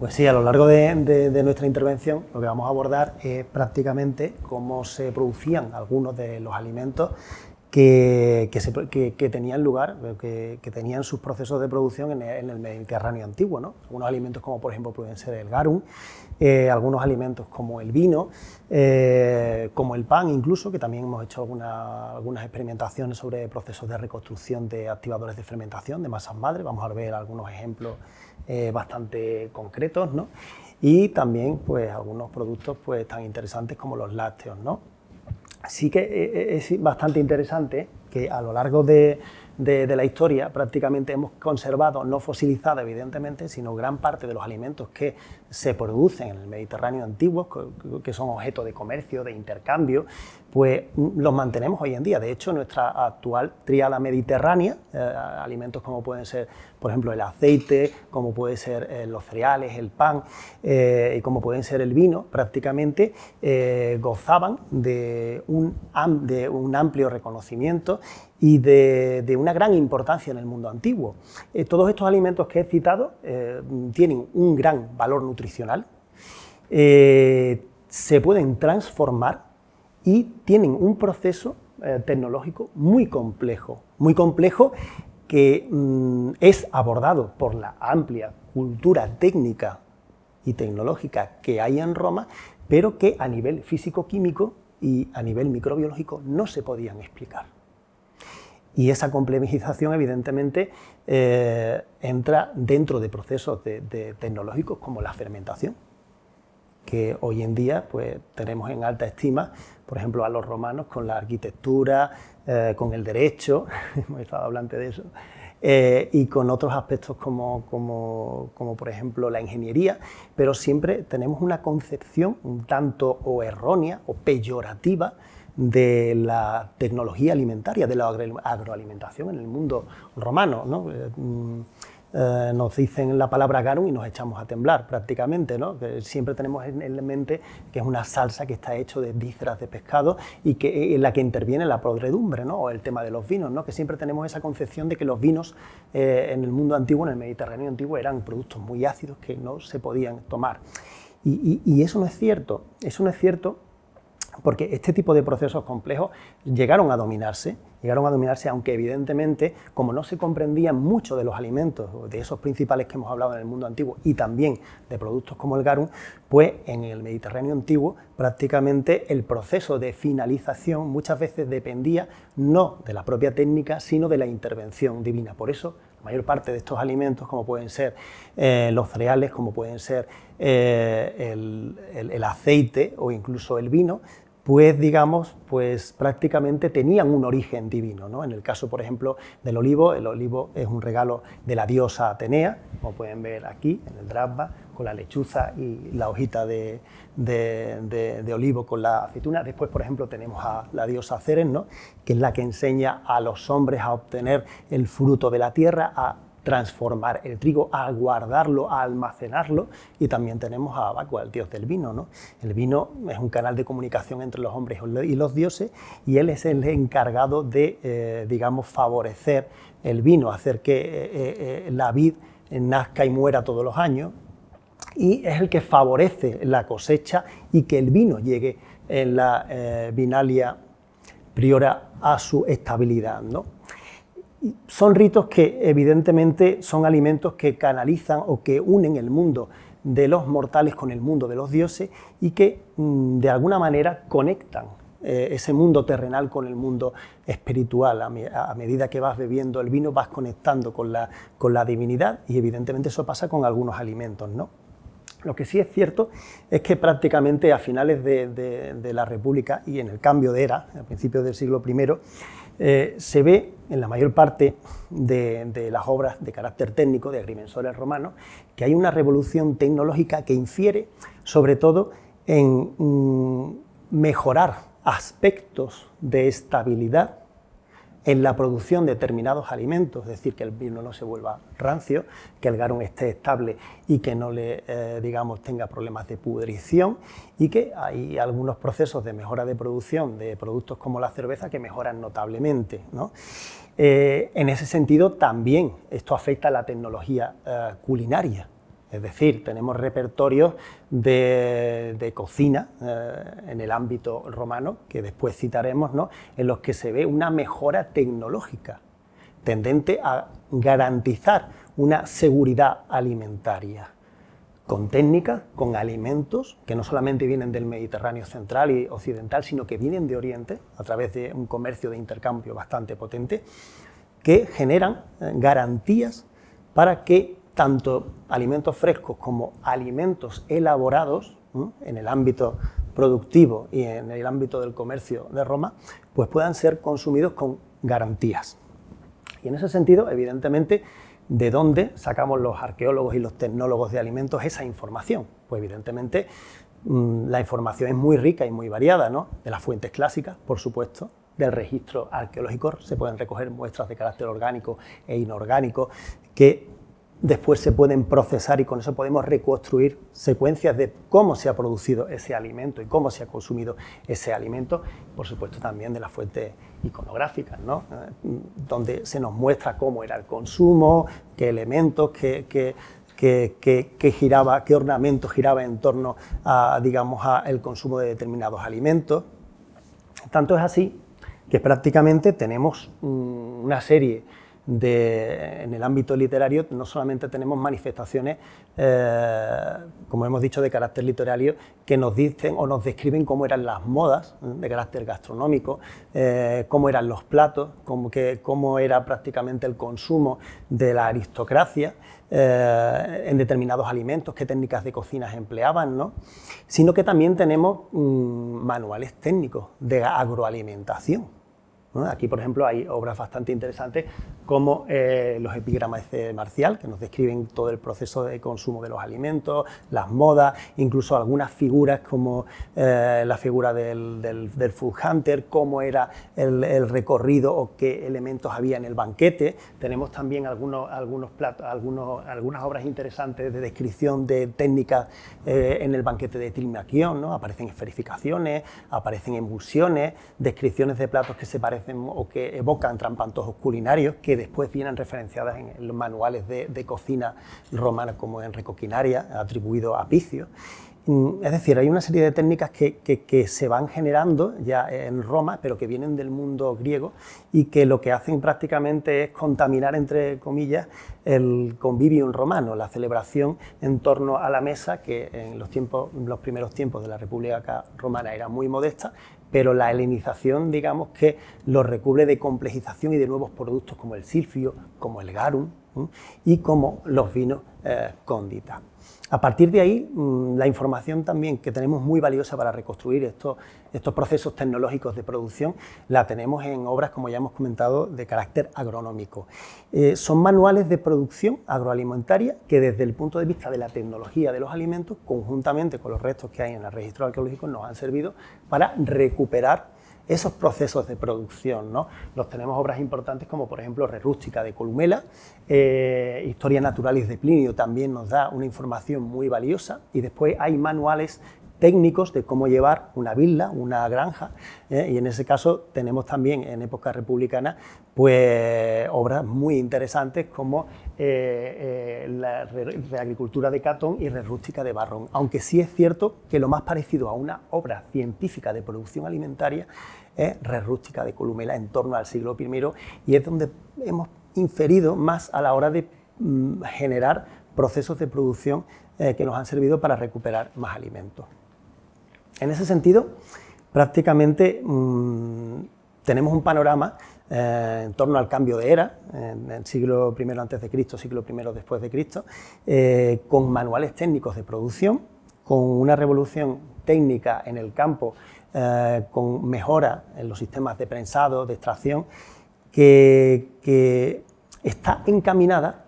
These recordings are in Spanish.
Pues sí, a lo largo de, nuestra intervención lo que vamos a abordar es prácticamente cómo se producían algunos de los alimentos que, tenían lugar, que, tenían sus procesos de producción en el, Mediterráneo antiguo. ¿no? Algunos alimentos como por ejemplo pueden ser el garum, eh, algunos alimentos como el vino, eh, como el pan incluso, que también hemos hecho algunas experimentaciones sobre procesos de reconstrucción de activadores de fermentación de masas madre, vamos a ver algunos ejemplos eh, bastante concretos, ¿no? y también pues, algunos productos pues, tan interesantes como los lácteos. ¿no? Así que es bastante interesante que a lo largo de, de, la historia prácticamente hemos conservado, no fosilizado evidentemente, sino gran parte de los alimentos que se producen en el Mediterráneo antiguo, que son objeto de comercio, de intercambio, pues los mantenemos hoy en día. De hecho, nuestra actual triada mediterránea, eh, alimentos como pueden ser, por ejemplo, el aceite, como pueden ser eh, los cereales, el pan eh, y como pueden ser el vino, prácticamente gozaban de un, de un amplio reconocimiento y de, una gran importancia en el mundo antiguo. Todos estos alimentos que he citado tienen un gran valor nutricional, se pueden transformar y tienen un proceso tecnológico muy complejo, muy complejo que mm, es abordado por la amplia cultura técnica y tecnológica que hay en Roma, pero que a nivel físico-químico y a nivel microbiológico no se podían explicar. Y esa complejización, evidentemente, eh, entra dentro de procesos tecnológicos como la fermentación, que hoy en día pues, tenemos en alta estima, por ejemplo, a los romanos con la arquitectura, eh, con el derecho, hemos estado hablando de eso, eh, y con otros aspectos como, como, como, por ejemplo la ingeniería, pero siempre tenemos una concepción un tanto o errónea o peyorativa de la tecnología alimentaria, de la agroalimentación en el mundo romano. ¿no? Eh, mm, eh, nos dicen la palabra garum y nos echamos a temblar prácticamente. ¿no? siempre tenemos en, mente que es una salsa que está hecha de vísceras de pescado y que eh, en la que interviene la podredumbre ¿no? o el tema de los vinos, ¿no? que siempre tenemos esa concepción de que los vinos en el mundo antiguo, en el Mediterráneo antiguo, eran productos muy ácidos que no se podían tomar. y eso no es cierto, eso no es cierto porque este tipo de procesos complejos llegaron a dominarse, llegaron a dominarse, aunque evidentemente, como no se comprendían mucho de los alimentos, de esos principales que hemos hablado en el mundo antiguo, y también de productos como el garum, pues en el Mediterráneo antiguo prácticamente el proceso de finalización muchas veces dependía no de la propia técnica, sino de la intervención divina. Por eso la mayor parte de estos alimentos, como pueden ser eh, los cereales, como pueden ser eh, el, aceite o incluso el vino, pues digamos, pues prácticamente tenían un origen divino. ¿no? En el caso, por ejemplo, del olivo, el olivo es un regalo de la diosa Atenea, como pueden ver aquí en el drasba, con la lechuza y la hojita de, olivo con la aceituna. Después, por ejemplo, tenemos a la diosa Ceres, ¿no? que es la que enseña a los hombres a obtener el fruto de la tierra, a transformar el trigo, a guardarlo, a almacenarlo. Y también tenemos a Abacua, el dios del vino. ¿no? El vino es un canal de comunicación entre los hombres y los dioses y él es el encargado de, eh, digamos, favorecer el vino, hacer que eh, eh, la vid nazca y muera todos los años. Y es el que favorece la cosecha y que el vino llegue en la vinalia priora a su estabilidad. ¿no? son ritos que evidentemente son alimentos que canalizan o que unen el mundo de los mortales con el mundo de los dioses y que mm, de alguna manera conectan eh, ese mundo terrenal con el mundo espiritual. A, medida que vas bebiendo el vino vas conectando con la, con la divinidad y evidentemente eso pasa con algunos alimentos. ¿no? Lo que sí es cierto es que prácticamente a finales de, la República y en el cambio de era, a principios del siglo I, eh, se ve en la mayor parte de, las obras de carácter técnico de agrimensores romanos que hay una revolución tecnológica que infiere sobre todo en mm, mejorar aspectos de estabilidad en la producción de determinados alimentos, es decir, que el vino no se vuelva rancio, que el garum esté estable y que no le, eh, digamos, tenga problemas de pudrición y que hay algunos procesos de mejora de producción de productos como la cerveza que mejoran notablemente. Eh, en ese sentido, también esto afecta a la tecnología eh, culinaria. Es decir, tenemos repertorios de, cocina eh, en el ámbito romano, que después citaremos, ¿no? en los que se ve una mejora tecnológica tendente a garantizar una seguridad alimentaria con técnicas, con alimentos que no solamente vienen del Mediterráneo central y occidental, sino que vienen de Oriente a través de un comercio de intercambio bastante potente, que generan eh, garantías para que tanto alimentos frescos como alimentos elaborados en el ámbito productivo y en el ámbito del comercio de Roma, pues puedan ser consumidos con garantías. Y en ese sentido, evidentemente, ¿de dónde sacamos los arqueólogos y los tecnólogos de alimentos esa información? Pues evidentemente mm, la información es muy rica y muy variada, ¿no? De las fuentes clásicas, por supuesto, del registro arqueológico se pueden recoger muestras de carácter orgánico e inorgánico que después se pueden procesar y con eso podemos reconstruir secuencias de cómo se ha producido ese alimento y cómo se ha consumido ese alimento, por supuesto también de las fuentes iconográficas, ¿no? Donde se nos muestra cómo era el consumo, qué elementos, qué, qué, giraba, qué ornamento giraba en torno a, digamos, el consumo de determinados alimentos. Tanto es así que prácticamente tenemos una serie en el ámbito literario no solamente tenemos manifestaciones, eh, como hemos dicho, de carácter literario, que nos dicen o nos describen cómo eran las modas de carácter gastronómico, eh, cómo eran los platos, cómo, era prácticamente el consumo de la aristocracia eh, en determinados alimentos, qué técnicas de cocina empleaban, ¿no? sino que también tenemos mm, manuales técnicos de agroalimentación Aquí, por ejemplo, hay obras bastante interesantes como eh, los epigramas de Marcial, que nos describen todo el proceso de consumo de los alimentos, las modas, incluso algunas figuras como eh, la figura del, food hunter, cómo era el, recorrido o qué elementos había en el banquete. Tenemos también algunos, algunas obras interesantes de descripción de técnicas eh, en el banquete de Trilmaquión, ¿no? aparecen esferificaciones, aparecen emulsiones, descripciones de platos que se parecen o que evocan trampantojos culinarios que después vienen referenciadas en los manuales de, cocina romana como en Recoquinaria, atribuido a Picio. Mm, es decir, hay una serie de técnicas que, se van generando ya en Roma, pero que vienen del mundo griego y que lo que hacen prácticamente es contaminar, entre comillas, el convivium romano, la celebración en torno a la mesa, que en los, tiempos, los primeros tiempos de la República Romana era muy modesta, pero la helenización, digamos que lo recubre de complejización y de nuevos productos como el silfio, como el garum y como los vinos eh. A partir de ahí, mm, la información también que tenemos muy valiosa para reconstruir estos, procesos tecnológicos de producción la tenemos en obras, como ya hemos comentado, de carácter agronómico. Eh, son manuales de producción agroalimentaria que desde el punto de vista de la tecnología de los alimentos, conjuntamente con los restos que hay en el registro arqueológico, nos han servido para recuperar esos procesos de producción. ¿no? Los tenemos obras importantes como por ejemplo Rerústica de Columela, eh, Historia Naturalis de Plinio también nos da una información muy valiosa y después hay manuales técnicos de cómo llevar una villa, una granja, ¿eh? y en ese caso tenemos también en época republicana pues obras muy interesantes como eh, la reagricultura de Catón y Rerústica de Barrón, aunque sí es cierto que lo más parecido a una obra científica de producción alimentaria es Rerústica de Columela en torno al siglo I y es donde hemos inferido más a la hora de mm, generar procesos de producción eh, que nos han servido para recuperar más alimentos. En ese sentido, prácticamente mm, tenemos un panorama eh, en torno al cambio de era, en el siglo I antes de Cristo, siglo I después de Cristo, eh, con manuales técnicos de producción, con una revolución técnica en el campo, con mejora en los sistemas de prensado, de extracción, que, está encaminada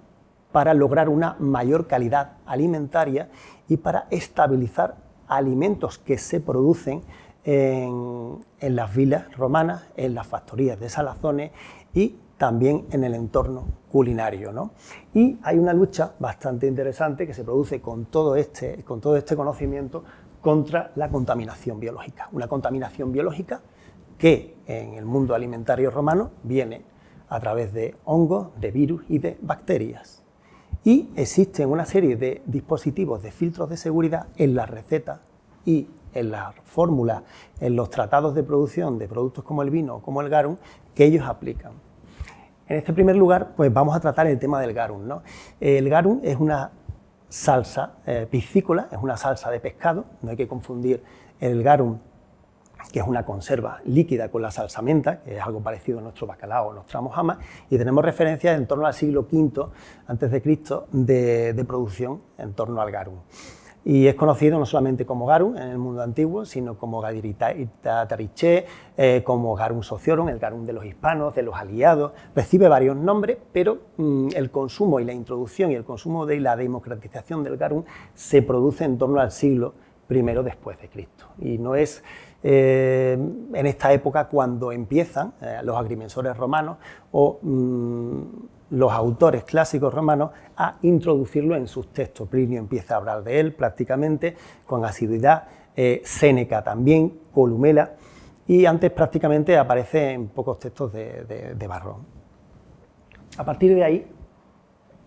para lograr una mayor calidad alimentaria y para estabilizar alimentos que se producen en, las vilas romanas, en las factorías de salazones y también en el entorno culinario. Y hay una lucha bastante interesante que se produce con todo, este, con todo este conocimiento contra la contaminación biológica. Una contaminación biológica que en el mundo alimentario romano viene a través de hongos, de virus y de bacterias. Y existen una serie de dispositivos de filtros de seguridad en las recetas y en las fórmulas, en los tratados de producción de productos como el vino o como el garum, que ellos aplican. En este primer lugar, pues vamos a tratar el tema del garum. ¿no? El garum es una salsa eh, piscícola, es una salsa de pescado, no hay que confundir el garum, que es una conserva líquida con la salsa menta, que es algo parecido a nuestro bacalao o nuestra mojama, y tenemos referencias en torno al siglo V a.C. De, de producción en torno al garum y es conocido no solamente como Garum en el mundo antiguo, sino como Gadirita Tariché, eh, como Garum Sociorum, el Garum de los hispanos, de los aliados, recibe varios nombres, pero mm, el consumo y la introducción y el consumo de la democratización del Garum se produce en torno al siglo I después de Cristo. Y no es eh, en esta época cuando empiezan eh, los agrimensores romanos o mm, los autores clásicos romanos a introducirlo en sus textos. Plinio empieza a hablar de él prácticamente con asiduidad, eh, Séneca también, Columela, y antes prácticamente aparece en pocos textos de, de, Barro. A partir de ahí,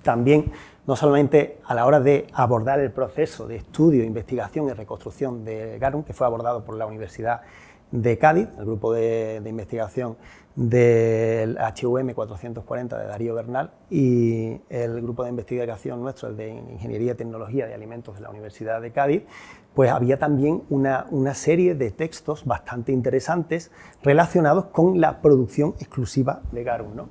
también, no solamente a la hora de abordar el proceso de estudio, investigación y reconstrucción de Garum, que fue abordado por la Universidad de Cádiz, el grupo de, investigación del HUM 440 de Darío Bernal y el grupo de investigación nuestro, el de Ingeniería y Tecnología de Alimentos de la Universidad de Cádiz, pues había también una, una serie de textos bastante interesantes relacionados con la producción exclusiva de garum, ¿no?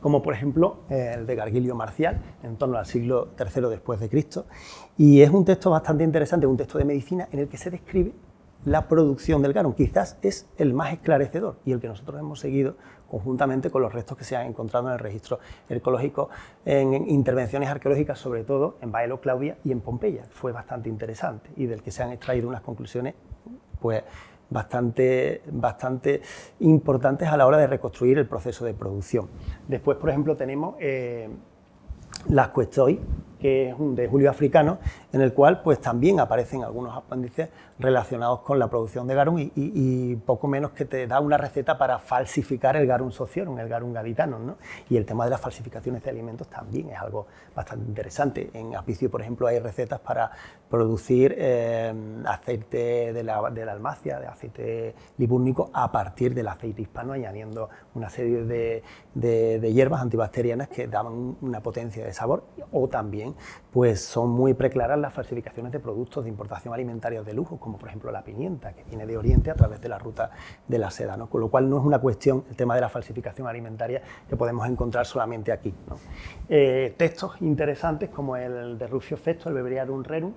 como por ejemplo el de Gargilio Marcial, en torno al siglo III después de Cristo, y es un texto bastante interesante, un texto de medicina en el que se describe la producción del garum. Quizás es el más esclarecedor y el que nosotros hemos seguido conjuntamente con los restos que se han encontrado en el registro arqueológico en intervenciones arqueológicas, sobre todo en Baelo Claudia y en Pompeya. Fue bastante interesante y del que se han extraído unas conclusiones pues, bastante, bastante importantes a la hora de reconstruir el proceso de producción. Después, por ejemplo, tenemos eh, las Cuestoy, que es un de Julio Africano, en el cual pues también aparecen algunos apéndices relacionados con la producción de garum y, poco menos que te da una receta para falsificar el garum sociorum, el garum gaditano. ¿no? Y el tema de las falsificaciones de alimentos también es algo bastante interesante. En Apicio, por ejemplo, hay recetas para producir eh, aceite de la, de la almacia, de aceite libúrnico, a partir del aceite hispano, añadiendo una serie de, de hierbas antibacterianas que daban una potencia de sabor o también pues son muy preclaras las falsificaciones de productos de importación alimentaria de lujo, como por ejemplo la pimienta, que viene de Oriente a través de la ruta de la seda, con lo cual no es una cuestión, el tema de la falsificación alimentaria, que podemos encontrar solamente aquí. Eh, textos interesantes como el de Rufio Festo, el Beberiarum Rerum,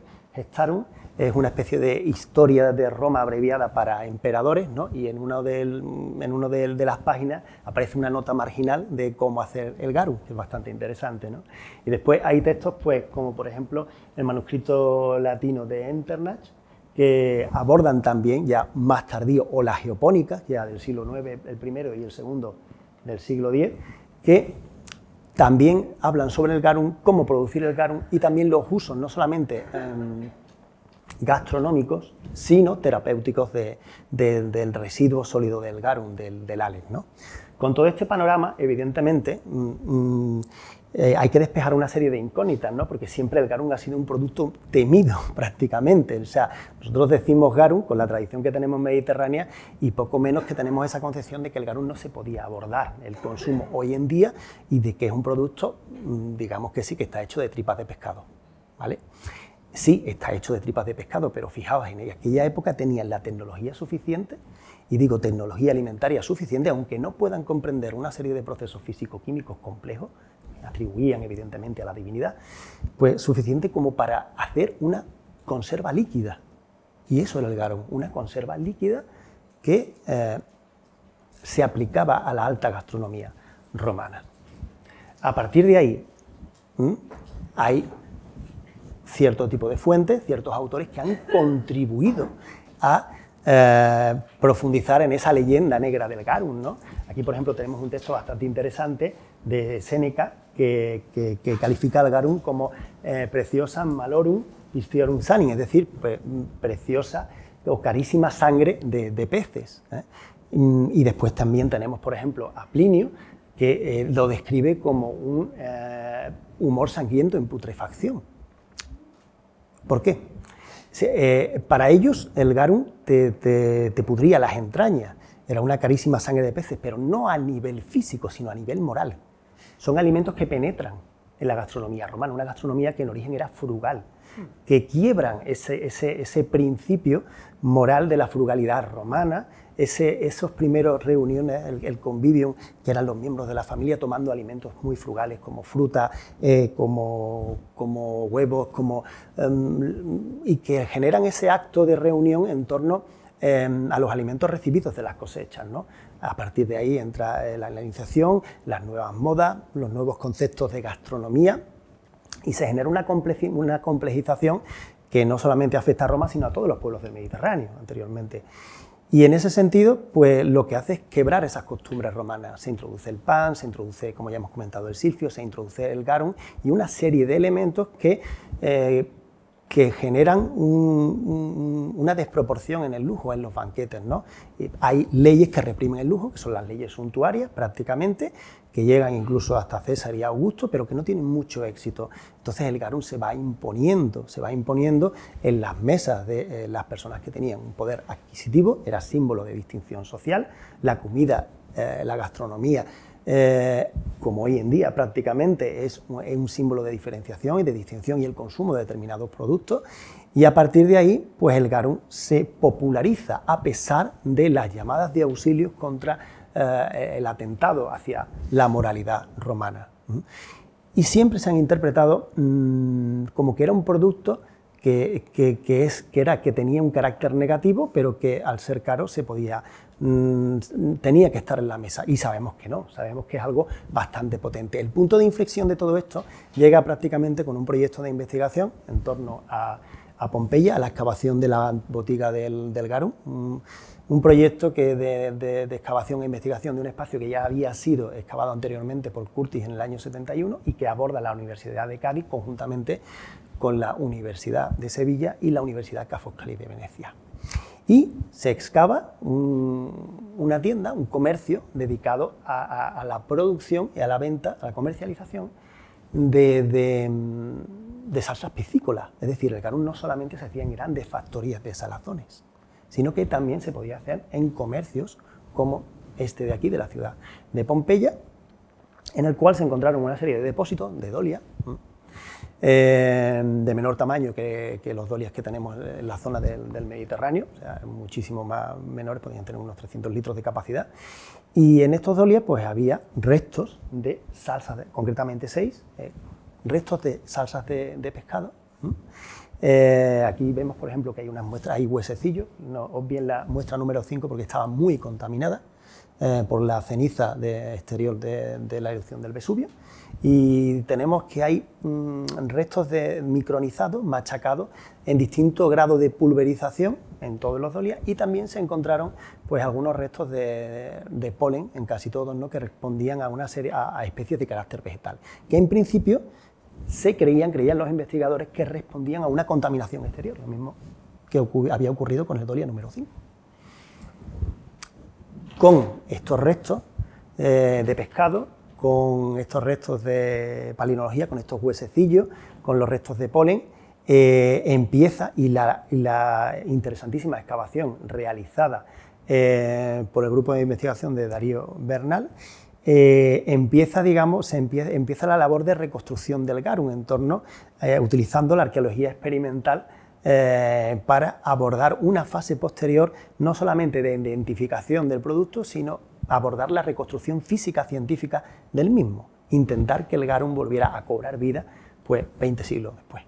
Es una especie de historia de Roma abreviada para emperadores, ¿no? y en una en uno de, las páginas aparece una nota marginal de cómo hacer el garum, que es bastante interesante. ¿no? Y después hay textos, pues, como por ejemplo el manuscrito latino de Enternach, que abordan también, ya más tardío, o la geopónica, ya del siglo IX el primero y el segundo del siglo X, que también hablan sobre el garum, cómo producir el garum y también los usos, no solamente gastronómicos, sino terapéuticos del residuo sólido del garum, del, del. ¿no? Con todo este panorama, evidentemente, mm, mm, eh, hay que despejar una serie de incógnitas, ¿no? porque siempre el garum ha sido un producto temido prácticamente. O sea, nosotros decimos garum con la tradición que tenemos mediterránea y poco menos que tenemos esa concepción de que el garum no se podía abordar el consumo hoy en día y de que es un producto, mm, digamos que sí, que está hecho de tripas de pescado. ¿vale? Sí, está hecho de tripas de pescado, pero fijaos, en aquella época tenían la tecnología suficiente, y digo tecnología alimentaria suficiente, aunque no puedan comprender una serie de procesos físico-químicos complejos, atribuían evidentemente a la divinidad, pues suficiente como para hacer una conserva líquida. Y eso era el garum, una conserva líquida que eh, se aplicaba a la alta gastronomía romana. A partir de ahí hay cierto tipo de fuentes, ciertos autores que han contribuido a eh, profundizar en esa leyenda negra del garum. ¿no? Aquí, por ejemplo, tenemos un texto bastante interesante de Séneca que, califica al garum como eh, preciosa malorum pisciorum sanin, es decir, preciosa o carísima sangre de, peces. ¿eh? Y después también tenemos, por ejemplo, a Plinio, que eh, lo describe como un humor sangriento en putrefacción. ¿Por qué? Para ellos el garum te, te, pudría las entrañas, era una carísima sangre de peces, pero no a nivel físico, sino a nivel moral. Son alimentos que penetran en la gastronomía romana, una gastronomía que en origen era frugal, que quiebran ese, ese principio moral de la frugalidad romana ese, esos primeros reuniones, el, convivio, que eran los miembros de la familia tomando alimentos muy frugales como fruta, eh, como, como, huevos, como, em, y que generan ese acto de reunión en torno em, a los alimentos recibidos de las cosechas. ¿no? A partir de ahí entra eh, la, iniciación, las nuevas modas, los nuevos conceptos de gastronomía y se genera una, complejización que no solamente afecta a Roma, sino a todos los pueblos del Mediterráneo anteriormente. Y en ese sentido, pues lo que hace es quebrar esas costumbres romanas. Se introduce el pan, se introduce, como ya hemos comentado, el silfio, se introduce el garum y una serie de elementos que, eh, que generan una desproporción en el lujo, en los banquetes. ¿no? Hay leyes que reprimen el lujo, que son las leyes suntuarias prácticamente, que llegan incluso hasta César y Augusto, pero que no tienen mucho éxito. Entonces el garum se va imponiendo, se va imponiendo en las mesas de eh, las personas que tenían un poder adquisitivo, era símbolo de distinción social, la comida, eh, la gastronomía, eh, como hoy en día prácticamente es un, símbolo de diferenciación y de distinción y el consumo de determinados productos, y a partir de ahí, pues el garum se populariza a pesar de las llamadas de auxilios contra eh, el atentado hacia la moralidad romana. Y siempre se han interpretado mm, como que era un producto que, es, que, era, que tenía un carácter negativo, pero que al ser caro se podía, mm, tenía que estar en la mesa. Y sabemos que no, sabemos que es algo bastante potente. El punto de inflexión de todo esto llega prácticamente con un proyecto de investigación en torno a, Pompeya, a la excavación de la botiga del, Garum un proyecto que de, excavación e investigación de un espacio que ya había sido excavado anteriormente por Curtis en el año 71 y que aborda la Universidad de Cádiz conjuntamente con la Universidad de Sevilla y la Universidad Ca' Foscari de Venecia. Y se excava una tienda, un comercio dedicado a, la producción y a la venta, a la comercialización de, salsas piscícolas. Es decir, el garum no solamente se hacía en grandes factorías de salazones, sino que también se podía hacer en comercios como este de aquí, de la ciudad de Pompeya, en el cual se encontraron una serie de depósitos de dolia, de menor tamaño que, los dolias que tenemos en la zona del, Mediterráneo, o sea, muchísimo más menores, podían tener unos 300 litros de capacidad. Y en estos dolias pues había restos de salsas, concretamente seis, eh, restos de salsas de, pescado. Eh, aquí vemos, por ejemplo, que hay unas muestras, hay huesecillos, no os bien la muestra número 5 porque estaba muy contaminada eh, por la ceniza de, exterior de, la erupción del Vesubio. Y tenemos que hay mm, restos de micronizados, machacados, en distinto grado de pulverización en todos los dolias y también se encontraron pues, algunos restos de, polen, en casi todos, ¿no? que respondían a, una serie, a especies de carácter vegetal, que en principio se creían, creían los investigadores, que respondían a una contaminación exterior, lo mismo que había ocurrido con el Dolia número 5. Con estos restos eh, de pescado, con estos restos de palinología, con estos huesecillos, con los restos de polen, eh, empieza y la, interesantísima excavación realizada eh, por el grupo de investigación de Darío Bernal eh, empieza, digamos, se empieza, la labor de reconstrucción del Garum en torno, utilizando la arqueología experimental para abordar una fase posterior no solamente de identificación del producto, sino abordar la reconstrucción física científica del mismo, intentar que el Garum volviera a cobrar vida pues 20 siglos después.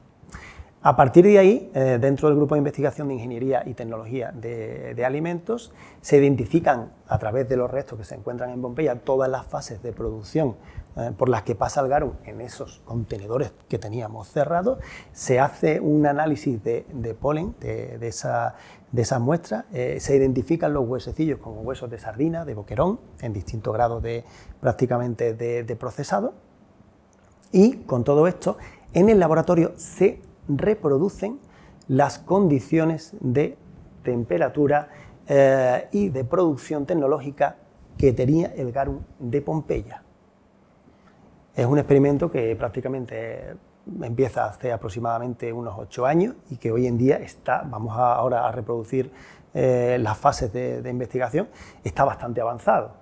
A partir de ahí, eh, dentro del grupo de investigación de ingeniería y tecnología de, alimentos, se identifican a través de los restos que se encuentran en Pompeya todas las fases de producción eh, por las que pasa el garum en esos contenedores que teníamos cerrados. Se hace un análisis de, polen de, esa, esas muestras, eh, se identifican los huesecillos como huesos de sardina, de boquerón, en distintos grados de, prácticamente de procesado. Y con todo esto, en el laboratorio se reproducen las condiciones de temperatura eh, y de producción tecnológica que tenía el Garum de Pompeya. Es un experimento que prácticamente empieza hace aproximadamente unos ocho años y que hoy en día está, vamos ahora a reproducir eh, las fases de, investigación, está bastante avanzado.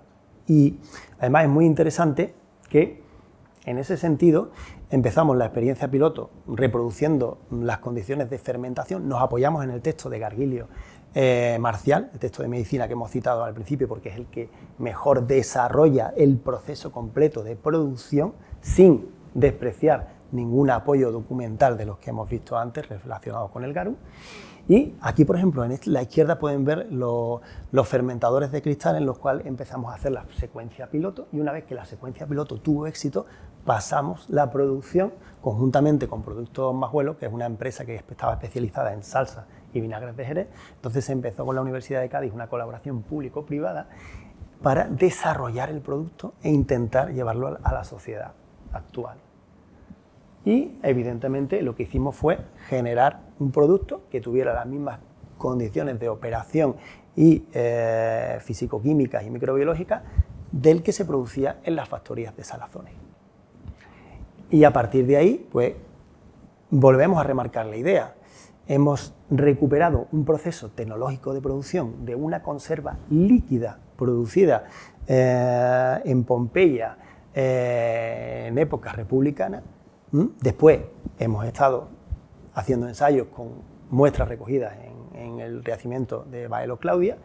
Y además es muy interesante que en ese sentido empezamos la experiencia piloto reproduciendo las condiciones de fermentación, nos apoyamos en el texto de Gargilio eh, Marcial, el texto de medicina que hemos citado al principio porque es el que mejor desarrolla el proceso completo de producción sin despreciar ningún apoyo documental de los que hemos visto antes relacionados con el garum. Y aquí, por ejemplo, en la izquierda pueden ver los fermentadores de cristal en los cuales empezamos a hacer la secuencia piloto y una vez que la secuencia piloto tuvo éxito, pasamos la producción conjuntamente con Productos Majuelo, que es una empresa que estaba especializada en salsa y vinagres de Jerez. Entonces se empezó con la Universidad de Cádiz una colaboración público-privada para desarrollar el producto e intentar llevarlo a la sociedad actual y evidentemente lo que hicimos fue generar un producto que tuviera las mismas condiciones de operación y eh, físico-químicas y microbiológicas del que se producía en las factorías de salazones. Y a partir de ahí, pues volvemos a remarcar la idea. Hemos recuperado un proceso tecnológico de producción de una conserva líquida producida eh, en Pompeya eh, en época republicana ¿Mm? Después hemos estado haciendo ensayos con muestras recogidas en, el rehacimiento de Baelo Claudia,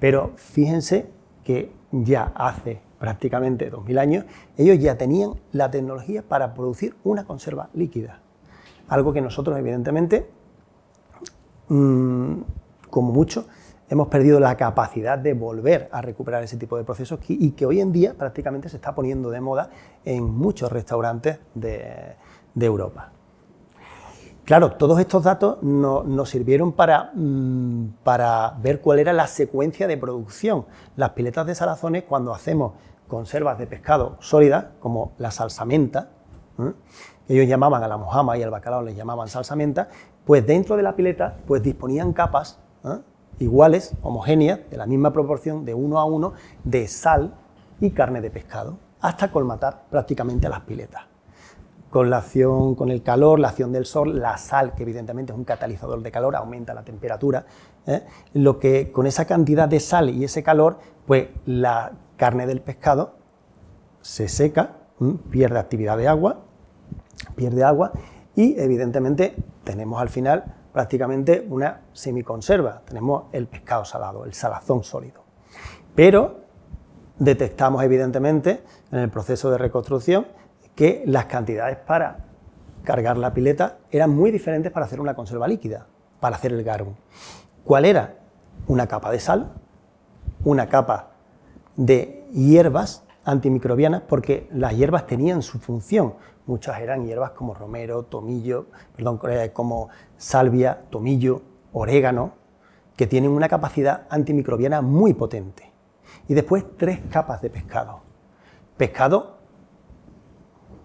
pero fíjense que ya hace prácticamente 2000 años, ellos ya tenían la tecnología para producir una conserva líquida. Algo que nosotros, evidentemente, mm, como mucho, hemos perdido la capacidad de volver a recuperar ese tipo de procesos y que hoy en día prácticamente se está poniendo de moda en muchos restaurantes de, Europa. Claro, todos estos datos nos sirvieron para, mm, para, ver cuál era la secuencia de producción. Las piletas de salazones, cuando hacemos conservas de pescado sólidas, como la salsamenta, que ellos llamaban a la mojama y al bacalao les llamaban salsamenta, pues dentro de la pileta pues disponían capas iguales, homogéneas, de la misma proporción, de uno a uno, de sal y carne de pescado, hasta colmatar prácticamente a las piletas. Con la acción, con el calor, la acción del sol, la sal, que evidentemente es un catalizador de calor, aumenta la temperatura, ¿eh? lo que con esa cantidad de sal y ese calor, pues la carne del pescado se seca, pierde actividad de agua, pierde agua y evidentemente tenemos al final prácticamente una semiconserva. Tenemos el pescado salado, el salazón sólido. Pero detectamos evidentemente en el proceso de reconstrucción que las cantidades para cargar la pileta eran muy diferentes para hacer una conserva líquida, para hacer el garum. ¿Cuál era? Una capa de sal, una capa de hierbas antimicrobianas, porque las hierbas tenían su función. Muchas eran hierbas como romero, tomillo, perdón, eh, como salvia, tomillo, orégano, que tienen una capacidad antimicrobiana muy potente. Y después tres capas de pescado. Pescado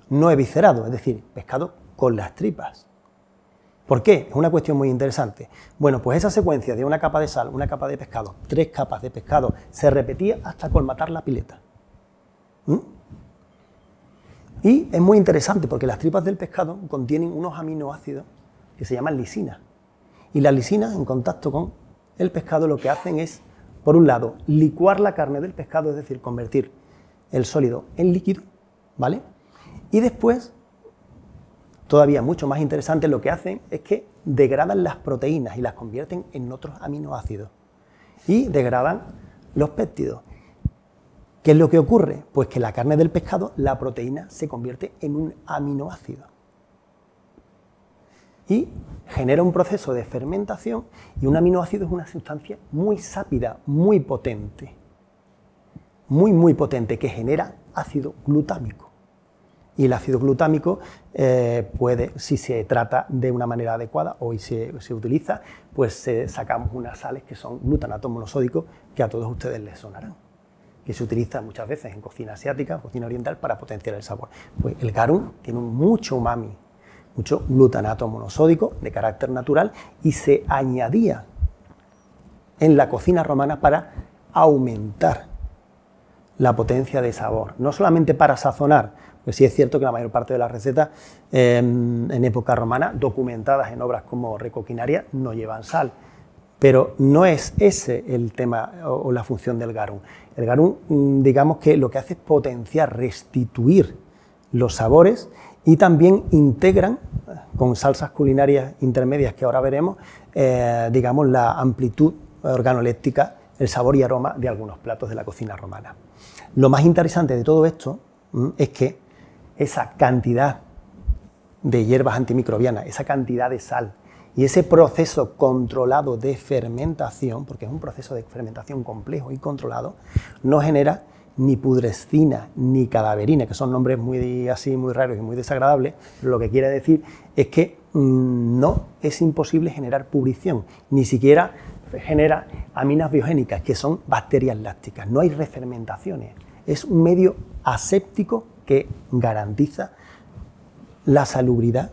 no eviscerado, es decir, pescado con las tripas. ¿Por qué? Es una cuestión muy interesante. Bueno, pues esa secuencia de una capa de sal, una capa de pescado, tres capas de pescado, se repetía hasta colmatar la pileta. ¿Mm? Y es muy interesante porque las tripas del pescado contienen unos aminoácidos que se llaman lisina. Y las lisinas, en contacto con el pescado, lo que hacen es, por un lado, licuar la carne del pescado, es decir, convertir el sólido en líquido, ¿vale? Y después, todavía mucho más interesante, lo que hacen es que degradan las proteínas y las convierten en otros aminoácidos. Y degradan los péptidos. ¿Qué es lo que ocurre? Pues que la carne del pescado, la proteína, se convierte en un aminoácido. Y genera un proceso de fermentación y un aminoácido es una sustancia muy sápida, muy potente. Muy, muy potente, que genera ácido glutámico. Y el ácido glutámico eh, puede, si se trata de una manera adecuada o se, se utiliza, pues sacamos unas sales que son glutanato monosódico que a todos ustedes les sonarán que se utiliza muchas veces en cocina asiática, cocina oriental, para potenciar el sabor. Pues el garum tiene mucho umami, mucho glutanato monosódico de carácter natural y se añadía en la cocina romana para aumentar la potencia de sabor, no solamente para sazonar Pues sí es cierto que la mayor parte de las recetas em, en época romana, documentadas en obras como Recoquinaria, no llevan sal. Pero no es ese el tema o, la función del garum. El garum, mm, digamos que lo que hace es potenciar, restituir los sabores y también integran con salsas culinarias intermedias que ahora veremos, eh, digamos, la amplitud organoléptica, el sabor y aroma de algunos platos de la cocina romana. Lo más interesante de todo esto mm, es que esa cantidad de hierbas antimicrobianas, esa cantidad de sal y ese proceso controlado de fermentación, porque es un proceso de fermentación complejo y controlado, no genera ni pudrescina ni cadaverina, que son nombres muy así muy raros y muy desagradables, lo que quiere decir es que mm, no es imposible generar pudrición, ni siquiera genera aminas biogénicas, que son bacterias lácticas, no hay refermentaciones, es un medio aséptico que garantiza la salubridad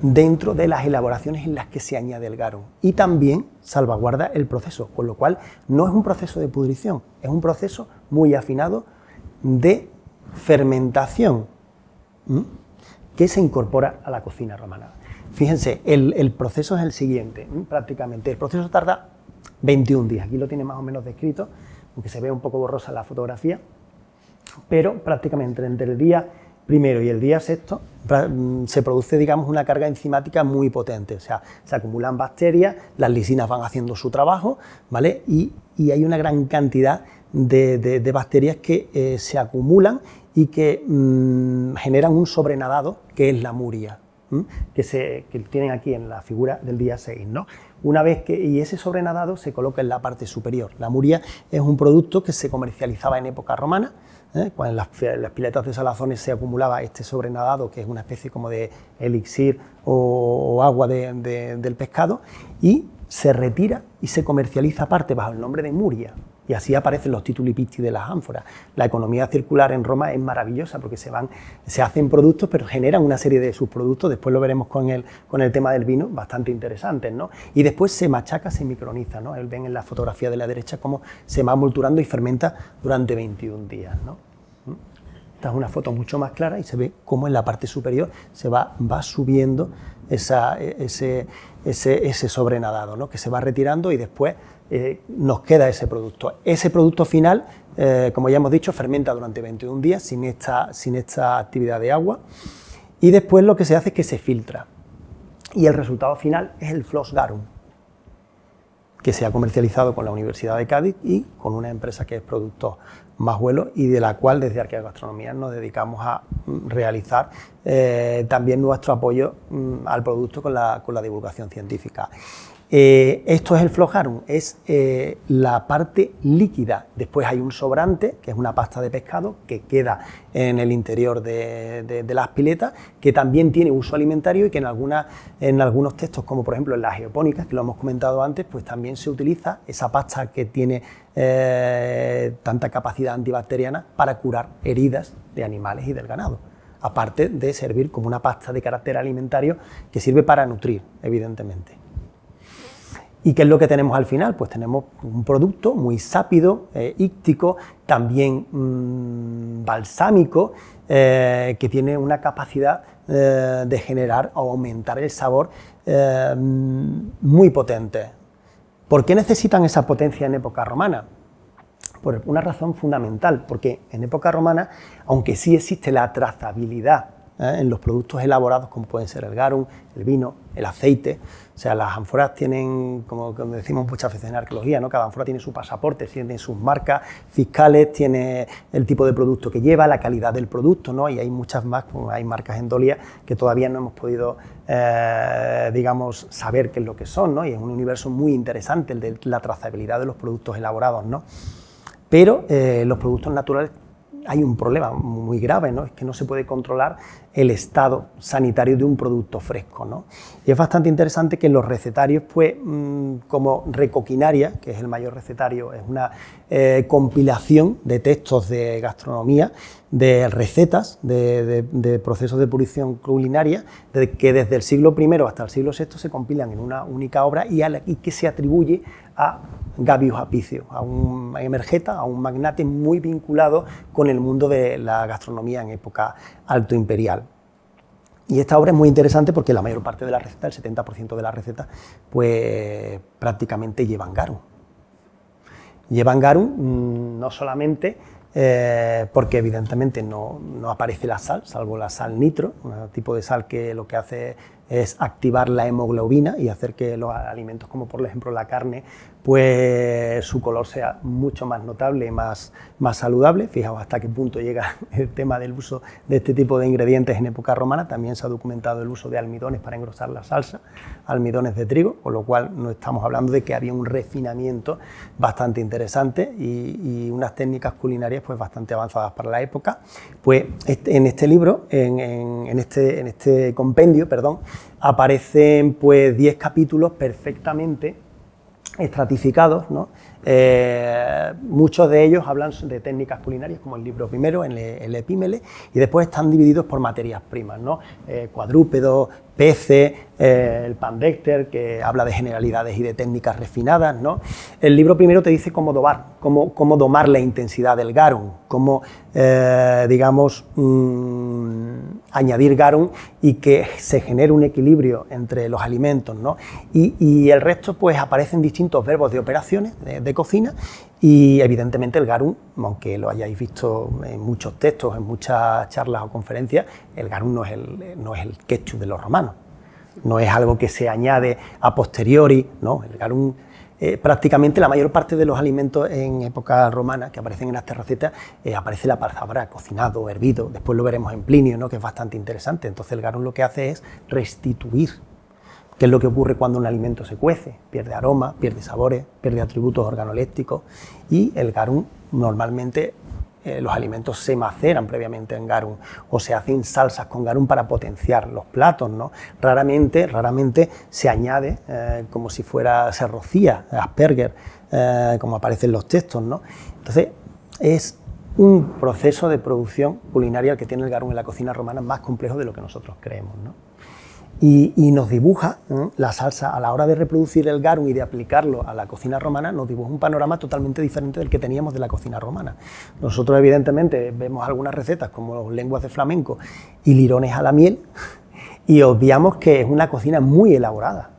dentro de las elaboraciones en las que se añade el garum y también salvaguarda el proceso, con lo cual no es un proceso de pudrición, es un proceso muy afinado de fermentación que se incorpora a la cocina romana. Fíjense, el, proceso es el siguiente, prácticamente. El proceso tarda 21 días, aquí lo tiene más o menos descrito, aunque se ve un poco borrosa la fotografía. Pero prácticamente entre el día primero y el día sexto se produce, digamos, una carga enzimática muy potente, o sea, se acumulan bacterias, las lisinas van haciendo su trabajo, ¿vale? Y, hay una gran cantidad de, bacterias que eh, se acumulan y que mm, generan un sobrenadado que es la muria, que, se, que tienen aquí en la figura del día 6, ¿no? Una vez que, y ese sobrenadado se coloca en la parte superior. La muria es un producto que se comercializaba en época romana, ¿eh? cuando en las, piletas de salazones se acumulaba este sobrenadado, que es una especie como de elixir o, agua del pescado, y se retira y se comercializa aparte bajo el nombre de muria. Y así aparecen los titulipisti de las ánforas. La economía circular en Roma es maravillosa porque se, van, se hacen productos, pero generan una serie de subproductos, después lo veremos con el, con el tema del vino, bastante interesantes. ¿no? Y después se machaca, se microniza. ¿no? Ven en la fotografía de la derecha cómo se va molturando y fermenta durante 21 días. ¿no? Esta es una foto mucho más clara y se ve cómo en la parte superior se va, va subiendo esa, ese, ese, ese sobrenadado, ¿no? que se va retirando y después eh, nos queda ese producto. Ese producto final, eh, como ya hemos dicho, fermenta durante 21 días sin esta, sin esta actividad de agua y después lo que se hace es que se filtra. Y el resultado final es el Floss Garum, que se ha comercializado con la Universidad de Cádiz y con una empresa que es productor más vuelos y de la cual desde Arqueogastronomía nos dedicamos a mm, realizar eh, también nuestro apoyo mm, al producto con la, con la divulgación científica. Eh, esto es el flojarum, es eh, la parte líquida. Después hay un sobrante, que es una pasta de pescado, que queda en el interior de, las piletas, que también tiene uso alimentario y que en, en algunos textos, como por ejemplo en las geopónicas, que lo hemos comentado antes, pues también se utiliza esa pasta que tiene eh, tanta capacidad antibacteriana para curar heridas de animales y del ganado aparte de servir como una pasta de carácter alimentario que sirve para nutrir, evidentemente. ¿Y qué es lo que tenemos al final? Pues tenemos un producto muy sápido, eh, íctico, también mm, balsámico, eh, que tiene una capacidad eh, de generar o aumentar el sabor muy potente. ¿Por qué necesitan esa potencia en época romana? Por una razón fundamental, porque en época romana, aunque sí existe la trazabilidad en los productos elaborados como pueden ser el garum, el vino, el aceite, o sea, las ánforas tienen, como, decimos muchas veces en arqueología, ¿no? cada ánfora tiene su pasaporte, tiene sus marcas fiscales, tiene el tipo de producto que lleva, la calidad del producto, ¿no? y hay muchas más, hay marcas en Dolia que todavía no hemos podido, eh, digamos, saber qué es lo que son, ¿no? y es un universo muy interesante el de la trazabilidad de los productos elaborados. ¿no? Pero eh, los productos naturales hay un problema muy grave, ¿no? es que no se puede controlar el estado sanitario de un producto fresco. ¿no? Y es bastante interesante que los recetarios, pues, mm, como Recoquinaria, que es el mayor recetario, es una eh, compilación de textos de gastronomía, de recetas, de, procesos de purición culinaria, que desde el siglo I hasta el siglo VI se compilan en una única obra y, que se atribuye a Gabius Apicio, a un emergeta, a un magnate muy vinculado con el mundo de la gastronomía en época alto imperial. Y esta obra es muy interesante porque la mayor parte de la receta, el 70% de la receta, pues prácticamente llevan garum. Llevan garum mm, no solamente eh, porque evidentemente no, no, aparece la sal, salvo la sal nitro, un tipo de sal que lo que hace es activar la hemoglobina y hacer que los alimentos, como por ejemplo la carne, pues su color sea mucho más notable y más, más saludable. Fijaos hasta qué punto llega el tema del uso de este tipo de ingredientes en época romana. También se ha documentado el uso de almidones para engrosar la salsa, almidones de trigo, con lo cual no estamos hablando de que había un refinamiento bastante interesante y, unas técnicas culinarias pues bastante avanzadas para la época. Pues este, en este libro, en, en, este, en este compendio, perdón, aparecen pues 10 capítulos perfectamente estratificados, ¿no? Eh, muchos de ellos hablan de técnicas culinarias, como el libro primero, el, el epímele, y después están divididos por materias primas, ¿no? Eh, cuadrúpedos, peces, eh, el Pandecter, que habla de generalidades y de técnicas refinadas. ¿no? El libro primero te dice cómo domar, cómo, cómo domar la intensidad del garum, cómo, digamos, mm, añadir garum y que se genere un equilibrio entre los alimentos. ¿no? Y, el resto, pues, aparecen distintos verbos de operaciones de cocina y evidentemente el garum, aunque lo hayáis visto en muchos textos, en muchas charlas o conferencias, el garum no es el, no es el ketchup de los romanos, no es algo que se añade a posteriori, no, el garum eh, prácticamente la mayor parte de los alimentos en época romana que aparecen en estas recetas eh, aparece la palabra cocinado, hervido, después lo veremos en Plinio, ¿no? que es bastante interesante. Entonces el garum lo que hace es restituir ¿Qué es lo que ocurre cuando un alimento se cuece? Pierde aroma, pierde sabores, pierde atributos organolépticos y el garum normalmente eh, los alimentos se maceran previamente en garum o se hacen salsas con garum para potenciar los platos, ¿no? Raramente, raramente se añade eh, como si fuera, se rocía Asperger, eh, como aparece en los textos, ¿no? Entonces, es un proceso de producción culinaria el que tiene el garum en la cocina romana más complejo de lo que nosotros creemos, ¿no? Y, nos dibuja la salsa a la hora de reproducir el garum y de aplicarlo a la cocina romana, nos dibuja un panorama totalmente diferente del que teníamos de la cocina romana. Nosotros evidentemente vemos algunas recetas como lenguas de flamenco y lirones a la miel y obviamos que es una cocina muy elaborada,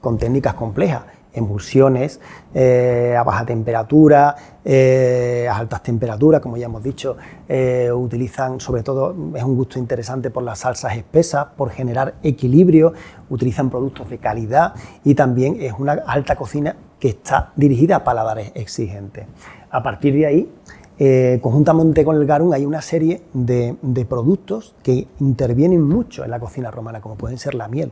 con técnicas complejas emulsiones eh, a baja temperatura, eh, a altas temperaturas, como ya hemos dicho, eh, utilizan sobre todo, es un gusto interesante por las salsas espesas, por generar equilibrio, utilizan productos de calidad y también es una alta cocina que está dirigida a paladares exigentes. A partir de ahí, conjuntamente con el garum hay una serie de, de productos que intervienen mucho en la cocina romana, como pueden ser la miel.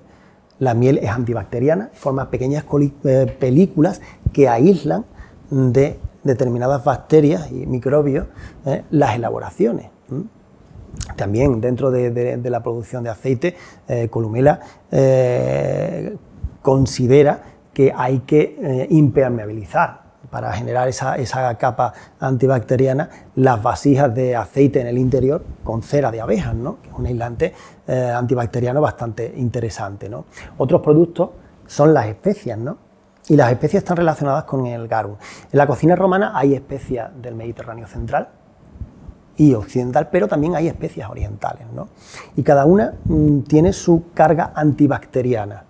La miel es antibacteriana, forma pequeñas eh, películas que aíslan de determinadas bacterias y microbios eh, las elaboraciones. También dentro de, la producción de aceite, eh, Columela considera que hay que impermeabilizar para generar esa, capa antibacteriana las vasijas de aceite en el interior con cera de abejas, ¿no? que es un aislante eh, antibacteriano bastante interesante. ¿no? Otros productos son las especias, ¿no? y las especias están relacionadas con el garum. En la cocina romana hay especias del Mediterráneo central, y occidental, pero también hay especias orientales, ¿no? Y cada una mm, tiene su carga antibacteriana.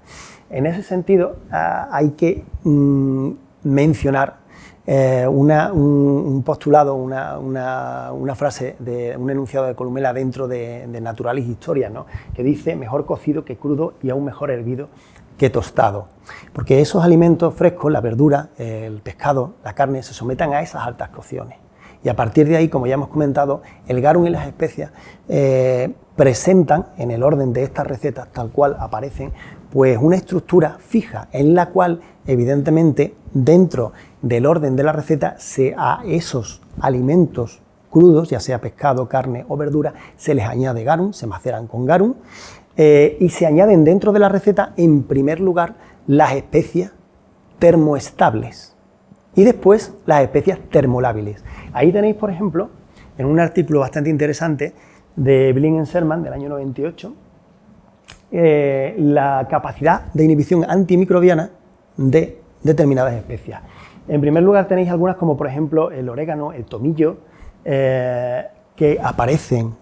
En ese sentido, ah, hay que mm, mencionar eh, un, postulado, una, frase, de un enunciado de Columela dentro de, de Naturalis Historia, ¿no? que dice mejor cocido que crudo y aún mejor hervido que tostado. Porque esos alimentos frescos, la verdura, el pescado, la carne, se someten a esas altas cocciones. Y a partir de ahí, como ya hemos comentado, el garum y las especias eh, presentan en el orden de estas recetas, tal cual aparecen, pues una estructura fija en la cual, evidentemente, dentro del orden de la receta, se, a esos alimentos crudos, ya sea pescado, carne o verdura, se les añade garum, se maceran con garum, eh, y se añaden dentro de la receta, en primer lugar, las especias termoestables y después las especias termolábiles. Ahí tenéis, por ejemplo, en un artículo bastante interesante de Blingen Sherman del año 98 eh, la capacidad de inhibición antimicrobiana de determinadas especias. En primer lugar tenéis algunas como por ejemplo el orégano, el tomillo, eh, que aparecen,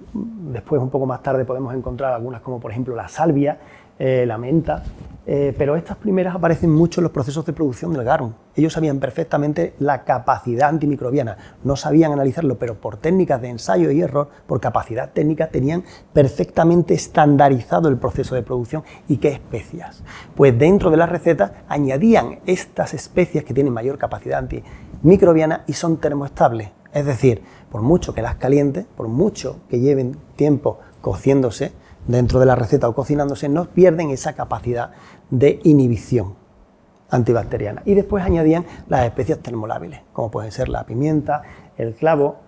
después un poco más tarde podemos encontrar algunas como por ejemplo la salvia, eh, la menta, eh, pero estas primeras aparecen mucho en los procesos de producción del garum. Ellos sabían perfectamente la capacidad antimicrobiana, no sabían analizarlo, pero por técnicas de ensayo y error, por capacidad técnica, tenían perfectamente estandarizado el proceso de producción y qué especias. Pues dentro de la receta añadían estas especias que tienen mayor capacidad antimicrobiana y son termoestables. Es decir, por mucho que las caliente, por mucho que lleven tiempo cociéndose, dentro de la receta o cocinándose, no pierden esa capacidad de inhibición antibacteriana. Y después añadían las especias termolábiles, como pueden ser la pimienta, el clavo,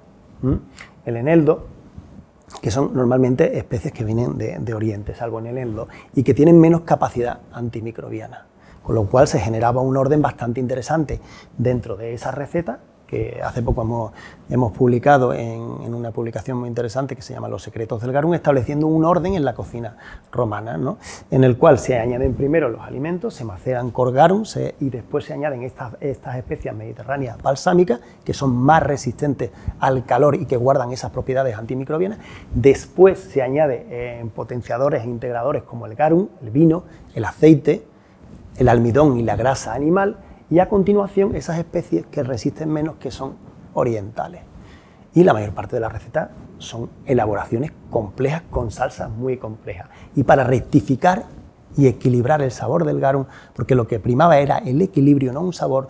el eneldo, que son normalmente especies que vienen de, de, Oriente, salvo en el eneldo, y que tienen menos capacidad antimicrobiana. Con lo cual se generaba un orden bastante interesante dentro de esa receta que hace poco hemos, publicado en, una publicación muy interesante que se llama Los secretos del garum, estableciendo un orden en la cocina romana, en el cual se añaden primero los alimentos, se maceran con garum y después se añaden estas, estas especias mediterráneas balsámicas, que son más resistentes al calor y que guardan esas propiedades antimicrobianas. Después se añade en potenciadores e integradores como el garum, el vino, el aceite, el almidón y la grasa animal, y a continuación esas especies que resisten menos que son orientales. Y la mayor parte de las recetas son elaboraciones complejas con salsas muy complejas. Y para rectificar y equilibrar el sabor del garum, porque lo que primaba era el equilibrio, no un sabor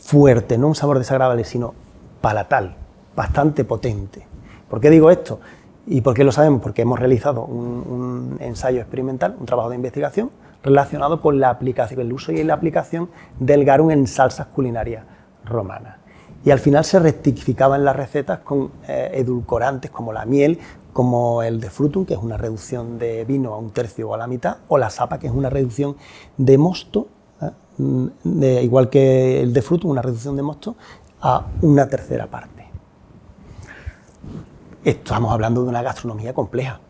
fuerte, no un sabor desagradable, sino palatal, bastante potente. ¿Por qué digo esto? ¿Y por qué lo sabemos? Porque hemos realizado un, un ensayo experimental, un trabajo de investigación, relacionado con la aplicación, el uso y la aplicación del garum en salsas culinarias romanas. Y al final se rectificaban las recetas con eh, edulcorantes como la miel, como el de frutum, que es una reducción de vino a un tercio o a la mitad, o la sapa, que es una reducción de mosto, ¿eh? igual que el de frutum, una reducción de mosto, a una tercera parte. Estamos hablando de una gastronomía compleja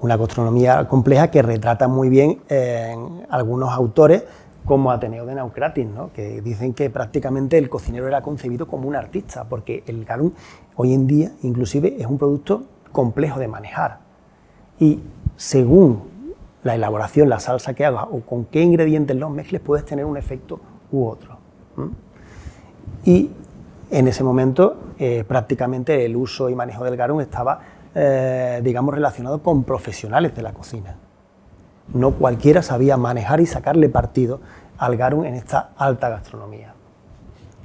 una gastronomía compleja que retrata muy bien eh, algunos autores como Ateneo de Naucratis, que dicen que prácticamente el cocinero era concebido como un artista, porque el garum hoy en día inclusive es un producto complejo de manejar. Y según la elaboración, la salsa que hagas o con qué ingredientes los mezcles, puedes tener un efecto u otro. Y en ese momento eh, prácticamente el uso y manejo del garum estaba eh, digamos, relacionado con profesionales de la cocina. No cualquiera sabía manejar y sacarle partido al garum en esta alta gastronomía.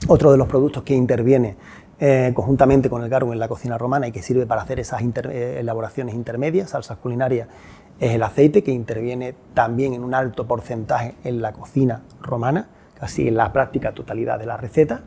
Otro de los productos que interviene eh, conjuntamente con el garum en la cocina romana y que sirve para hacer esas eh, elaboraciones intermedias, salsas culinarias, es el aceite, que interviene también en un alto porcentaje en la cocina romana, casi en la práctica totalidad de la receta.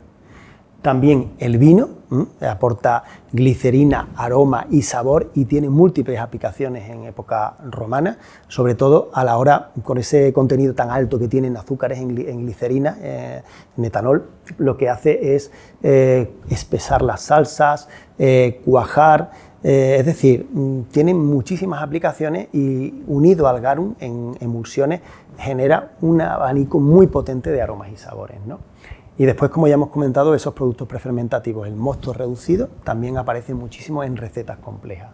También el vino aporta glicerina, aroma y sabor y tiene múltiples aplicaciones en época romana, sobre todo a la hora, con ese contenido tan alto que tienen azúcares en, glicerina, eh, en etanol, lo que hace es eh, espesar las salsas, eh, cuajar, es decir, mm, tiene muchísimas aplicaciones y unido al garum en emulsiones genera un abanico muy potente de aromas y sabores. ¿no? Y después, como ya hemos comentado, esos productos prefermentativos, el mosto reducido, también aparecen muchísimo en recetas complejas.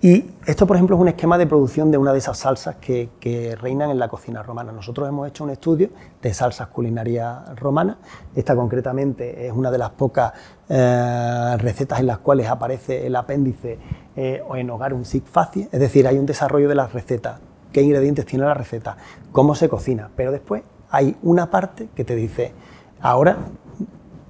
Y esto, por ejemplo, es un esquema de producción de una de esas salsas que, reinan en la cocina romana. Nosotros hemos hecho un estudio de salsas culinarias romanas. Esta concretamente es una de las pocas eh, recetas en las cuales aparece el apéndice eh, o en hogar un sig facie, es decir, hay un desarrollo de las recetas, qué ingredientes tiene la receta, cómo se cocina, pero después hay una parte que te dice, ahora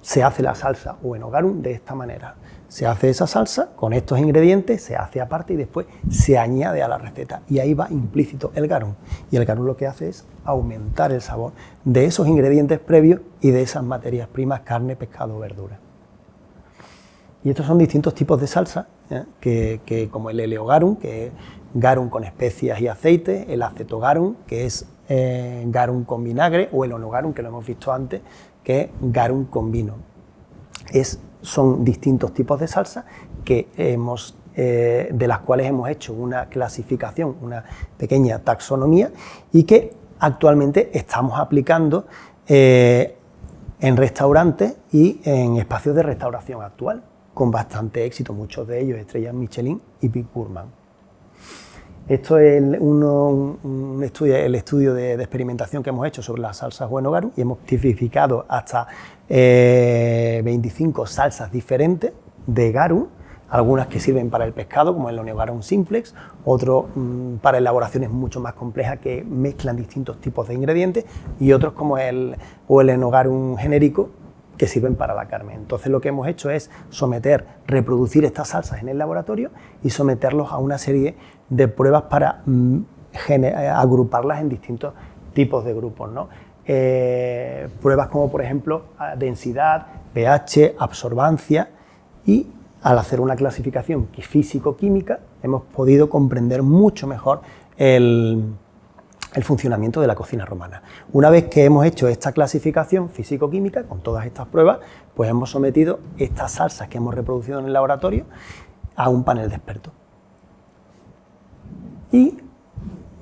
se hace la salsa o en hogarum de esta manera. Se hace esa salsa con estos ingredientes, se hace aparte y después se añade a la receta. Y ahí va implícito el garum. Y el garum lo que hace es aumentar el sabor de esos ingredientes previos y de esas materias primas, carne, pescado, verdura. Y estos son distintos tipos de salsa, ¿eh? que, como el eleogarum, que es garum con especias y aceite, el acetogarum, que es eh, garum con vinagre, o el onogarum, que lo hemos visto antes, que es garum con vino. Son distintos tipos de salsa eh, de las cuales hemos hecho una clasificación, una pequeña taxonomía y que actualmente estamos aplicando eh, en restaurantes y en espacios de restauración actual, con bastante éxito, muchos de ellos estrellas Michelin y Big Burman. Esto es un estudio, el estudio de, experimentación que hemos hecho sobre las salsas bueno garu y hemos tipificado hasta 25 eh, salsas diferentes de garu, algunas que sirven para el pescado, como el Oneogarum simplex, otros mm, para elaboraciones mucho más complejas que mezclan distintos tipos de ingredientes y otros como el, o el Enogarum genérico, que sirven para la carne. Entonces lo que hemos hecho es someter, reproducir estas salsas en el laboratorio y someterlos a una serie de pruebas para mm, agruparlas en distintos tipos de grupos. Eh, pruebas como por ejemplo densidad, pH, absorbancia y al hacer una clasificación físico-química hemos podido comprender mucho mejor el, el funcionamiento de la cocina romana. Una vez que hemos hecho esta clasificación físico-química con todas estas pruebas, pues hemos sometido estas salsas que hemos reproducido en el laboratorio a un panel de expertos y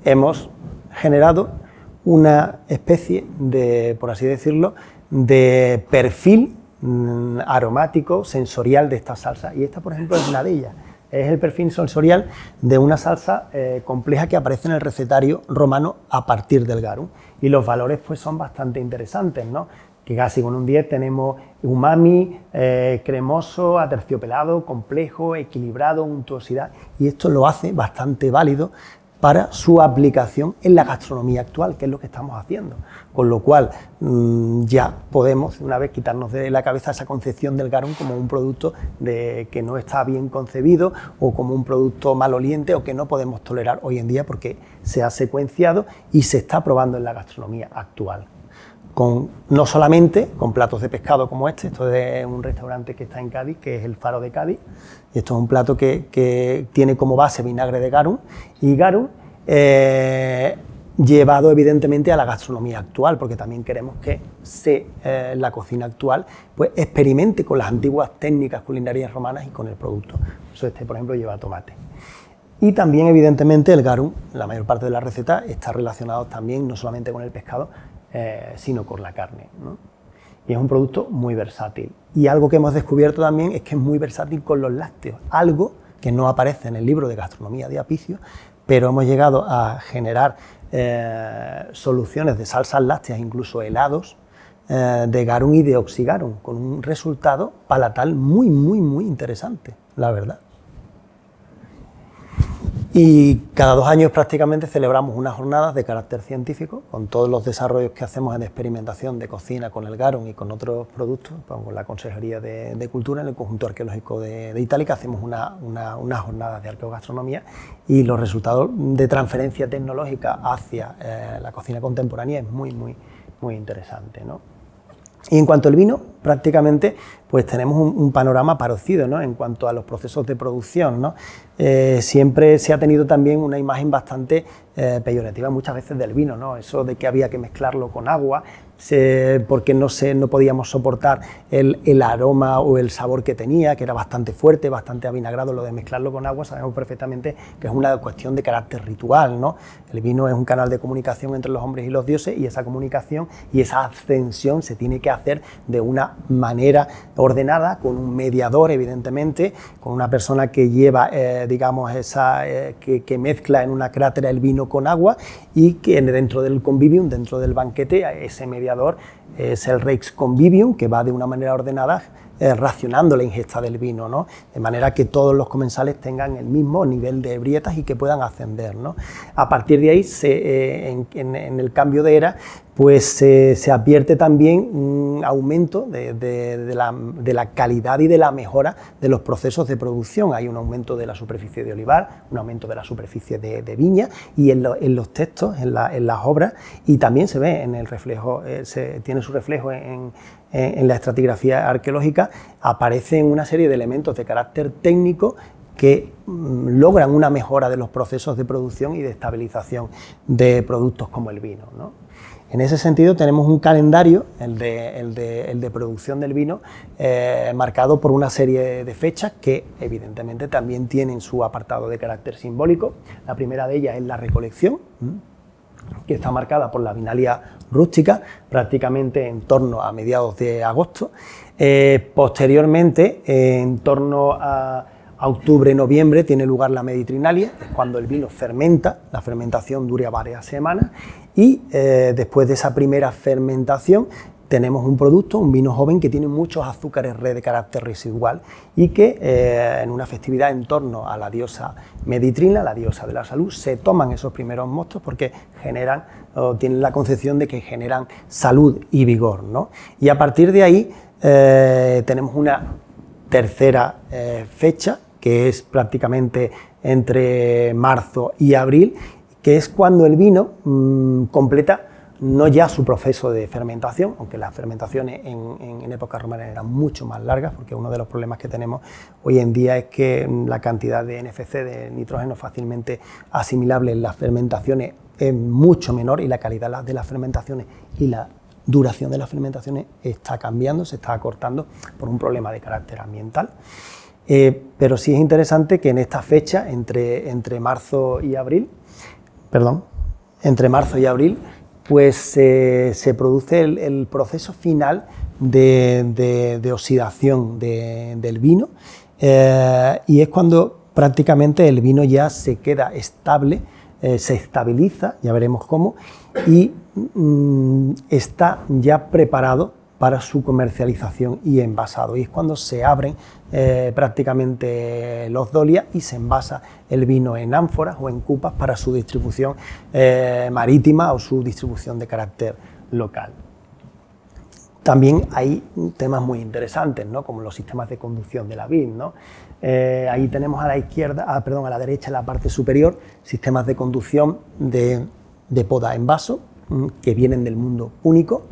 hemos generado una especie de, por así decirlo, de perfil mm, aromático, sensorial de esta salsa. Y esta, por ejemplo, es una de ellas. Es el perfil sensorial de una salsa eh, compleja que aparece en el recetario romano a partir del garum. Y los valores pues, son bastante interesantes, ¿no? Que casi con un 10 tenemos umami, eh, cremoso, aterciopelado, complejo, equilibrado, untuosidad, y esto lo hace bastante válido para su aplicación en la gastronomía actual, que es lo que estamos haciendo. Con lo cual mm, ya podemos una vez quitarnos de la cabeza esa concepción del garum como un producto de, que no está bien concebido o como un producto maloliente o que no podemos tolerar hoy en día porque se ha secuenciado y se está probando en la gastronomía actual no solamente con platos de pescado como este, esto es un restaurante que está en Cádiz, que es el Faro de Cádiz, y esto es un plato que, tiene como base vinagre de garum, y garum eh, llevado evidentemente a la gastronomía actual, porque también queremos que se, eh, la cocina actual pues, experimente con las antiguas técnicas culinarias romanas y con el producto. Eso este, por ejemplo, lleva tomate. Y también, evidentemente, el garum, la mayor parte de la receta, está relacionado también no solamente con el pescado, eh, sino con la carne. Y es un producto muy versátil. Y algo que hemos descubierto también es que es muy versátil con los lácteos, algo que no aparece en el libro de gastronomía de Apicio, pero hemos llegado a generar eh, soluciones de salsas lácteas, incluso helados, eh, de garum y de oxigarum, con un resultado palatal muy, muy, muy interesante, la verdad. Y cada dos años prácticamente celebramos unas jornadas de carácter científico con todos los desarrollos que hacemos en experimentación de cocina con el Garum y con otros productos, pues, con la Consejería de, Cultura en el conjunto arqueológico de, de Itálica hacemos una, una, jornadas de arqueogastronomía y los resultados de transferencia tecnológica hacia eh, la cocina contemporánea es muy, muy, muy interesante. ¿no? Y en cuanto al vino, prácticamente pues tenemos un, panorama parecido ¿no? en cuanto a los procesos de producción. ¿no? Eh, siempre se ha tenido también una imagen bastante eh, peyorativa muchas veces del vino, ¿no? eso de que había que mezclarlo con agua, porque no, se, no podíamos soportar el, aroma o el sabor que tenía, que era bastante fuerte, bastante avinagrado, lo de mezclarlo con agua sabemos perfectamente que es una cuestión de carácter ritual. ¿no? El vino es un canal de comunicación entre los hombres y los dioses y esa comunicación y esa ascensión se tiene que hacer de una manera ordenada, con un mediador, evidentemente, con una persona que lleva, eh, digamos, esa, eh, que, mezcla en una crátera el vino con agua y que dentro del convivium, dentro del banquete, ese mediador es el Rex Convivium, que va de una manera ordenada eh, racionando la ingesta del vino, ¿no? de manera que todos los comensales tengan el mismo nivel de ebrietas y que puedan ascender. ¿no? A partir de ahí, se, en, el cambio de era, pues se advierte también un aumento de, la, calidad y de la mejora de los procesos de producción. Hay un aumento de la superficie de olivar, un aumento de la superficie de, viña y en, los textos, en, las obras, y también se ve en el reflejo, eh, se, tiene su reflejo en, la estratigrafía arqueológica, aparecen una serie de elementos de carácter técnico que mm, logran una mejora de los procesos de producción y de estabilización de productos como el vino. En ese sentido tenemos un calendario, el de, producción del vino, eh, marcado por una serie de fechas que evidentemente también tienen su apartado de carácter simbólico. La primera de ellas es la recolección, que está marcada por la vinalia rústica, prácticamente en torno a mediados de agosto. Eh, posteriormente, en torno a octubre-noviembre tiene lugar la meditrinalia, es cuando el vino fermenta, la fermentación dura varias semanas y eh, después de esa primera fermentación tenemos un producto, un vino joven que tiene muchos azúcares red de carácter residual y que eh, en una festividad en torno a la diosa Meditrina, la diosa de la salud, se toman esos primeros mostos porque generan o tienen la concepción de que generan salud y vigor. ¿no? Y a partir de ahí eh, tenemos una tercera fecha que es prácticamente entre marzo y abril, que es cuando el vino mm, completa no ya su proceso de fermentación, aunque las fermentaciones en, época romana eran mucho más largas, porque uno de los problemas que tenemos hoy en día es que mm, la cantidad de NFC, de nitrógeno fácilmente asimilable en las fermentaciones es mucho menor y la calidad de las fermentaciones y la duración de las fermentaciones está cambiando, se está acortando por un problema de carácter ambiental. Eh, pero sí es interesante que en esta fecha, entre, entre marzo y abril, perdón, entre marzo y abril, pues se produce el, proceso final de, oxidación del vino eh, y es cuando prácticamente el vino ya se queda estable, eh, se estabiliza, ya veremos cómo, y mm, está ya preparado para su comercialización y envasado. Y es cuando se abren eh, prácticamente los dolias y se envasa el vino en ánforas o en cupas para su distribución eh, marítima o su distribución de carácter local. También hay temas muy interesantes, ¿no? como los sistemas de conducción de la vid. ¿no? Eh, ahí tenemos a la izquierda, ah, perdón, a la derecha, en la parte superior, sistemas de conducción de, de poda en vaso mm, que vienen del mundo único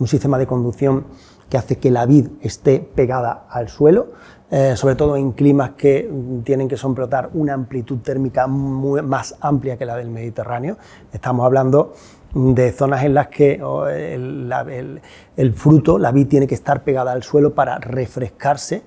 un sistema de conducción que hace que la vid esté pegada al suelo, eh, sobre todo en climas que tienen que soportar una amplitud térmica más amplia que la del Mediterráneo. Estamos hablando de zonas en las que el, fruto, la vid, tiene que estar pegada al suelo para refrescarse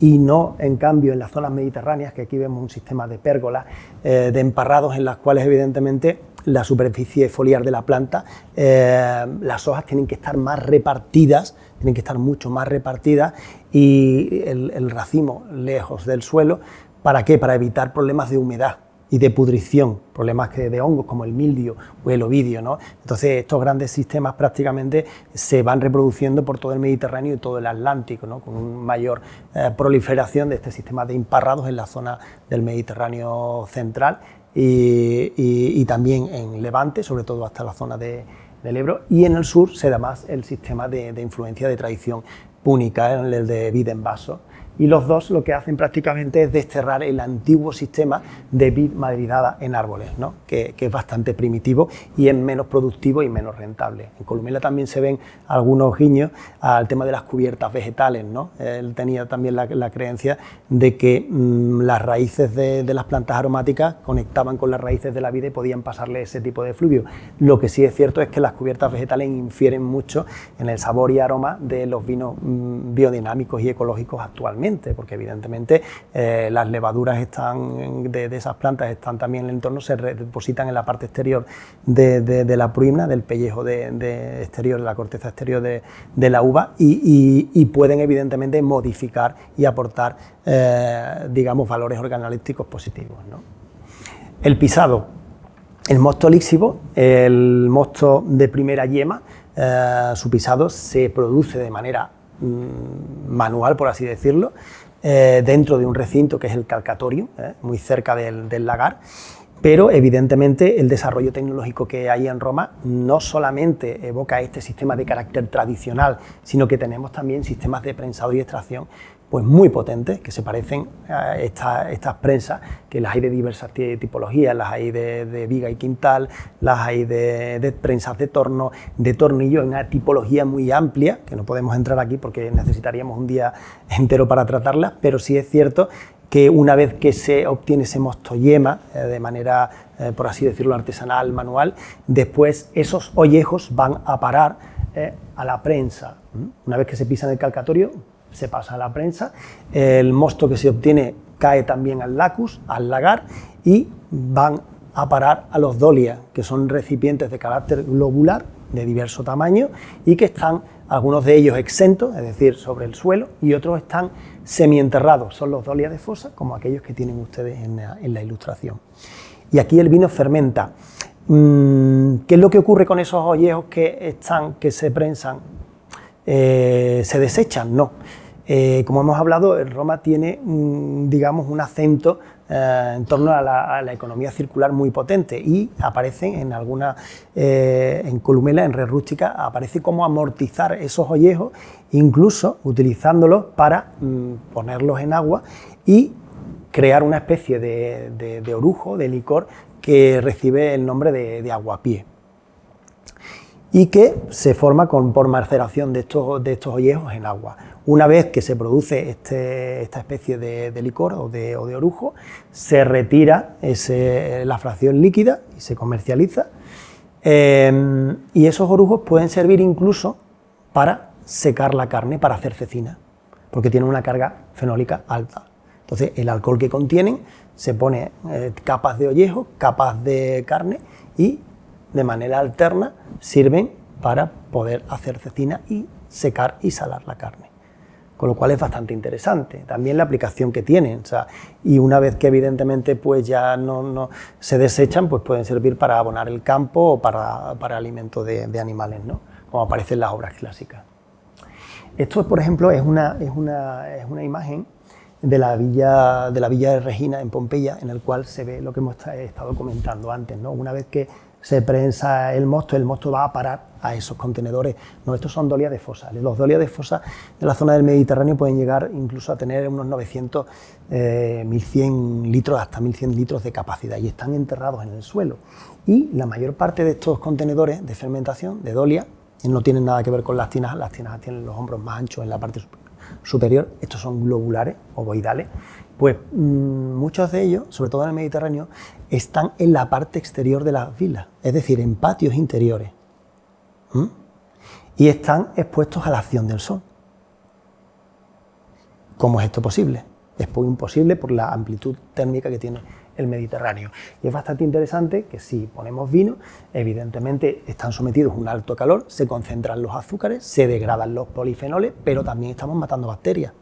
y no, en cambio, en las zonas mediterráneas, que aquí vemos un sistema de pérgolas, eh, de emparrados en las cuales evidentemente la superficie foliar de la planta, eh, las hojas tienen que estar más repartidas, tienen que estar mucho más repartidas y el, racimo lejos del suelo. ¿Para qué? Para evitar problemas de humedad y de pudrición, problemas de hongos como el mildio o el ovidio. ¿no? Entonces estos grandes sistemas prácticamente se van reproduciendo por todo el Mediterráneo y todo el Atlántico, ¿no? con una mayor eh, proliferación de este sistema de imparrados en la zona del Mediterráneo central y, también en Levante, sobre todo hasta la zona de, del Ebro, y en el sur se da más el sistema de, influencia de tradición púnica, el de vida en vaso y los dos lo que hacen prácticamente es desterrar el antiguo sistema de vid madridada en árboles, ¿no? que, es bastante primitivo y es menos productivo y menos rentable. En Columela también se ven algunos guiños al tema de las cubiertas vegetales. ¿no? Él tenía también la, creencia de que mm, las raíces de, las plantas aromáticas conectaban con las raíces de la vida y podían pasarle ese tipo de fluvio. Lo que sí es cierto es que las cubiertas vegetales infieren mucho en el sabor y aroma de los vinos mm, biodinámicos y ecológicos actualmente porque evidentemente eh, las levaduras están de, esas plantas están también en el entorno, se depositan en la parte exterior de, la pruimna, del pellejo de, exterior, de la corteza exterior de, la uva y, pueden evidentemente modificar y aportar, eh, digamos, valores organolípticos positivos. El pisado, el mosto líxivo, el mosto de primera yema, eh, su pisado se produce de manera Mm, manual, por así decirlo, eh, dentro de un recinto que es el calcatorio, eh, muy cerca del, lagar. Pero evidentemente el desarrollo tecnológico que hay en Roma no solamente evoca este sistema de carácter tradicional, sino que tenemos también sistemas de prensado y extracción pues muy potentes, que se parecen a estas prensas, que las hay de diversas tipologías, las hay de, viga y quintal, las hay de, prensas de torno, de tornillo, una tipología muy amplia, que no podemos entrar aquí porque necesitaríamos un día entero para tratarlas, pero sí es cierto que una vez que se obtiene ese mosto yema eh, de manera eh, por así decirlo, artesanal, manual, después esos ollejos van a parar eh, a la prensa. Una vez que se pisa en el calcatorio, se pasa a la prensa, el mosto que se obtiene cae también al lacus, al lagar, y van a parar a los dolias, que son recipientes de carácter globular de diverso tamaño y que están algunos de ellos exentos, es decir, sobre el suelo, y otros están semienterrados, son los dolias de fosa, como aquellos que tienen ustedes en la, ilustración. Y aquí el vino fermenta. Mm, ¿Qué es lo que ocurre con esos ollejos que están, que se prensan? Eh, ¿Se desechan? No. Eh, como hemos hablado, Roma tiene, digamos, un acento eh, en torno a la, economía circular muy potente y aparecen en alguna, eh, en Columela, en red rústica, aparece como amortizar esos ollejos, incluso utilizándolos para mm, ponerlos en agua y crear una especie de, orujo, de licor, que recibe el nombre de, de aguapié y que se forma con, por maceración de estos, de estos ollejos en agua. Una vez que se produce este, esta especie de, licor o de, orujo, se retira la fracción líquida y se comercializa. Eh, y esos orujos pueden servir incluso para secar la carne, para hacer cecina, porque tienen una carga fenólica alta. Entonces, el alcohol que contienen se pone eh, capas de ollejo, capas de carne y de manera alterna sirven para poder hacer cecina y secar y salar la carne con lo cual es bastante interesante. También la aplicación que tienen, y una vez que evidentemente pues ya no, se desechan, pues pueden servir para abonar el campo o para, para alimento de, animales, ¿no? como aparece en las obras clásicas. Esto, por ejemplo, es una, es una, es una imagen de la, villa, de la villa de Regina en Pompeya, en el cual se ve lo que hemos estado comentando antes. ¿no? Una vez que se prensa el mosto, el mosto va a parar a esos contenedores. No, estos son dolias de fosa. Los dolias de fosa de la zona del Mediterráneo pueden llegar incluso a tener unos 900, 1100 eh, litros, hasta 1100 litros de capacidad y están enterrados en el suelo. Y la mayor parte de estos contenedores de fermentación, de dolia, no tienen nada que ver con las tinajas, las tinajas tienen los hombros más anchos en la parte superior, estos son globulares, ovoidales, pues mm, muchos de ellos, sobre todo en el Mediterráneo, están en la parte exterior de las vilas, es decir, en patios interiores. Y están expuestos a la acción del sol. ¿Cómo es esto posible? Es muy imposible por la amplitud térmica que tiene el Mediterráneo. Y es bastante interesante que si ponemos vino, evidentemente están sometidos a un alto calor, se concentran los azúcares, se degradan los polifenoles, pero también estamos matando bacterias.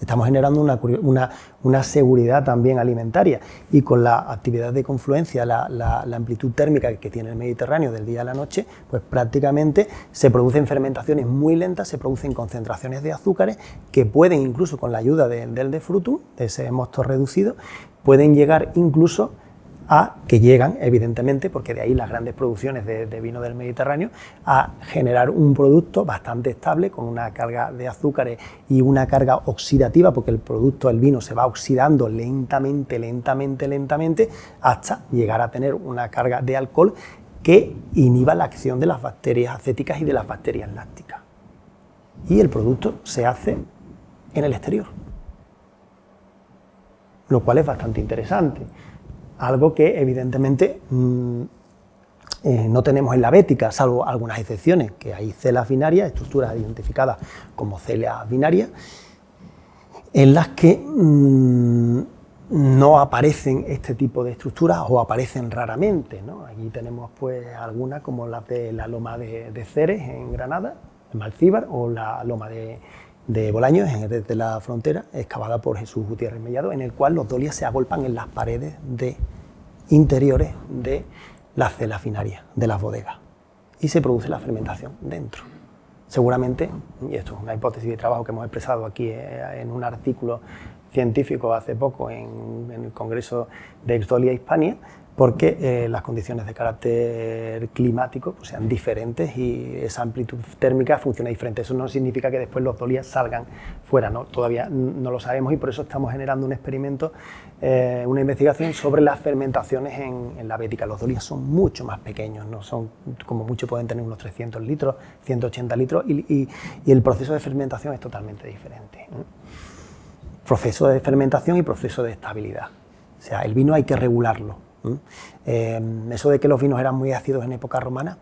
Estamos generando una, seguridad también alimentaria. Y con la actividad de confluencia, la, amplitud térmica que tiene el Mediterráneo del día a la noche, pues prácticamente se producen fermentaciones muy lentas, se producen concentraciones de azúcares que pueden incluso con la ayuda del de frutum, de ese mosto reducido, pueden llegar incluso a que llegan, evidentemente, porque de ahí las grandes producciones de, vino del Mediterráneo, a generar un producto bastante estable, con una carga de azúcares y una carga oxidativa, porque el producto, el vino, se va oxidando lentamente, lentamente, lentamente, hasta llegar a tener una carga de alcohol que inhiba la acción de las bacterias acéticas y de las bacterias lácticas. Y el producto se hace en el exterior, lo cual es bastante interesante algo que evidentemente mm, eh, no tenemos en la bética, salvo algunas excepciones, que hay celas binarias, estructuras identificadas como celas binarias, en las que mm, no aparecen este tipo de estructuras o aparecen raramente. Aquí tenemos pues algunas como las de la loma de, de Ceres en Granada, en Malcíbar, o la loma de, de Bolaños, desde la frontera, excavada por Jesús Gutiérrez Mellado, en el cual los dolias se agolpan en las paredes de interiores de las celas finarias, de las bodegas, y se produce la fermentación dentro. Seguramente, y esto es una hipótesis de trabajo que hemos expresado aquí eh, en un artículo científico hace poco en, en el Congreso de Exdolia Hispania, porque eh, las condiciones de carácter climático pues, sean diferentes y esa amplitud térmica funciona diferente. Eso no significa que después los dolías salgan fuera, ¿no? todavía no lo sabemos y por eso estamos generando un experimento, eh, una investigación sobre las fermentaciones en, la bética. Los dolías son mucho más pequeños, ¿no? son como mucho pueden tener unos 300 litros, 180 litros y, el proceso de fermentación es totalmente diferente. Proceso de fermentación y proceso de estabilidad. O sea, el vino hay que regularlo Em, eso de que los vinos eran muy ácidos en época romana,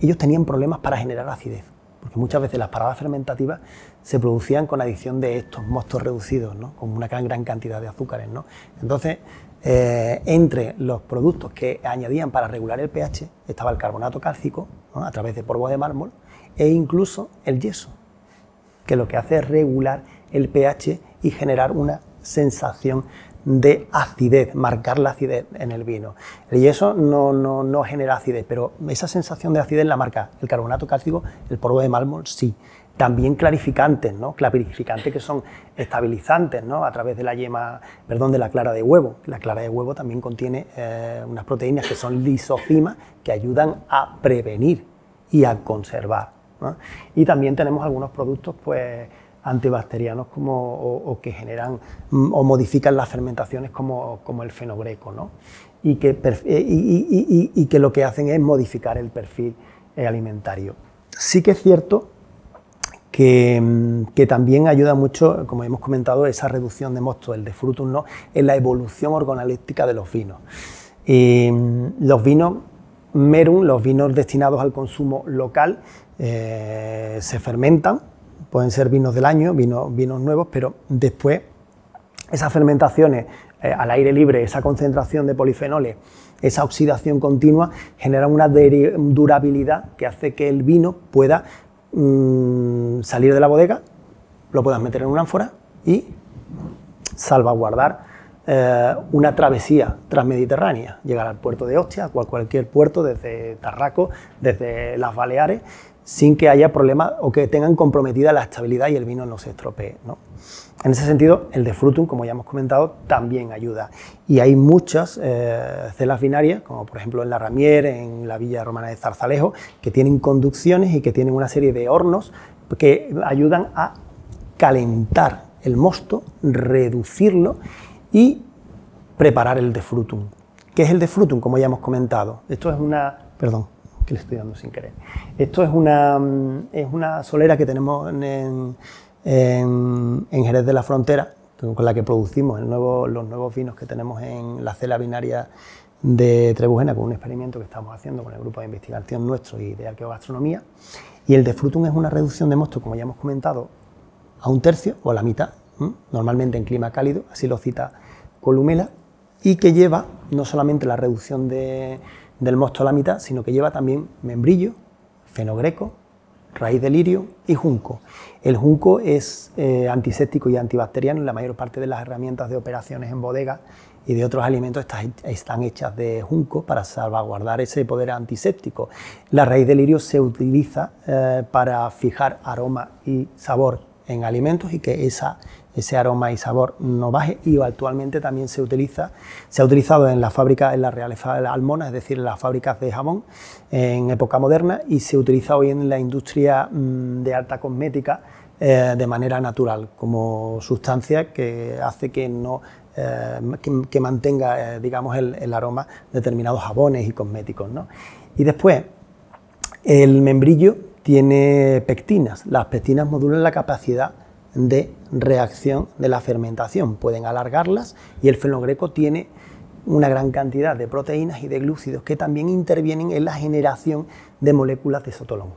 ellos tenían problemas para generar acidez, porque muchas veces las paradas fermentativas se producían con adición de estos mostos reducidos, ¿no? con una gran, gran cantidad de azúcares. ¿no? Entonces, eh, entre los productos que añadían para regular el pH estaba el carbonato cálcico, a través de polvo de mármol, e incluso el yeso, que lo que hace es regular el pH y generar una sensación de acidez, marcar la acidez en el vino. El yeso no, no, no, genera acidez, pero esa sensación de acidez la marca el carbonato cálcico, el polvo de mármol sí. También clarificantes, ¿no? Clarificantes que son estabilizantes, ¿no? A través de la yema, perdón, de la clara de huevo. La clara de huevo también contiene eh, unas proteínas que son lisocimas que ayudan a prevenir y a conservar. Y también tenemos algunos productos, pues antibacterianos como, o, que generan mm, o modifican las fermentaciones como, como el fenogreco, ¿no? y, que, eh, y, que lo que hacen es modificar el perfil eh, alimentario. Sí que es cierto que, mm, que, también ayuda mucho, como hemos comentado, esa reducción de mosto, el de frutum, ¿no? en la evolución organoléptica de los vinos. Mm, los vinos merum, los vinos destinados al consumo local, eh, se fermentan pueden ser vinos del año, vinos, nuevos, pero después esas fermentaciones eh, al aire libre, esa concentración de polifenoles, esa oxidación continua, generan una durabilidad que hace que el vino pueda mm, salir de la bodega, lo puedas meter en una ánfora y salvaguardar eh, una travesía transmediterránea, llegar al puerto de Ostia, a cualquier puerto, desde Tarraco, desde las Baleares, sin que haya problemas o que tengan comprometida la estabilidad y el vino no se estropee. En ese sentido, el de Frutum, como ya hemos comentado, también ayuda. Y hay muchas eh, celas binarias, como por ejemplo en la Ramier, en la Villa Romana de Zarzalejo, que tienen conducciones y que tienen una serie de hornos que ayudan a calentar el mosto, reducirlo y preparar el de Frutum. ¿Qué es el de Frutum? Como ya hemos comentado. Esto es una... Perdón que le estoy dando sin querer. Esto es una, mm, es una solera que tenemos en, en, Jerez de la Frontera, con la que producimos los nuevos vinos que tenemos en la cela binaria de Trebujena, con un experimento que estamos haciendo con el grupo de investigación nuestro y de arqueogastronomía. Y el de Frutum es una reducción de mosto, como ya hemos comentado, a un tercio o a la mitad, normalmente en clima cálido, así lo cita Columela, y que lleva no solamente la reducción de, del mosto a la mitad, sino que lleva también membrillo, fenogreco, raíz de lirio y junco. El junco es eh, antiséptico y antibacteriano y la mayor parte de las herramientas de operaciones en bodega y de otros alimentos están hechas de junco para salvaguardar ese poder antiséptico. La raíz de lirio se utiliza eh, para fijar aroma y sabor en alimentos y que esa ese aroma y sabor no baje y actualmente también se utiliza, se ha utilizado en la fábrica, en las reales almonas, es decir, en las fábricas de jamón en época moderna y se utiliza hoy en la industria mm, de alta cosmética eh, de manera natural como sustancia que hace que no eh, que, mantenga eh, digamos el, aroma de determinados jabones y cosméticos. ¿no? Y después el membrillo tiene pectinas. Las pectinas modulan la capacidad de reacción de la fermentación. Pueden alargarlas y el fenogreco tiene una gran cantidad de proteínas y de glúcidos que también intervienen en la generación de moléculas de sotolón.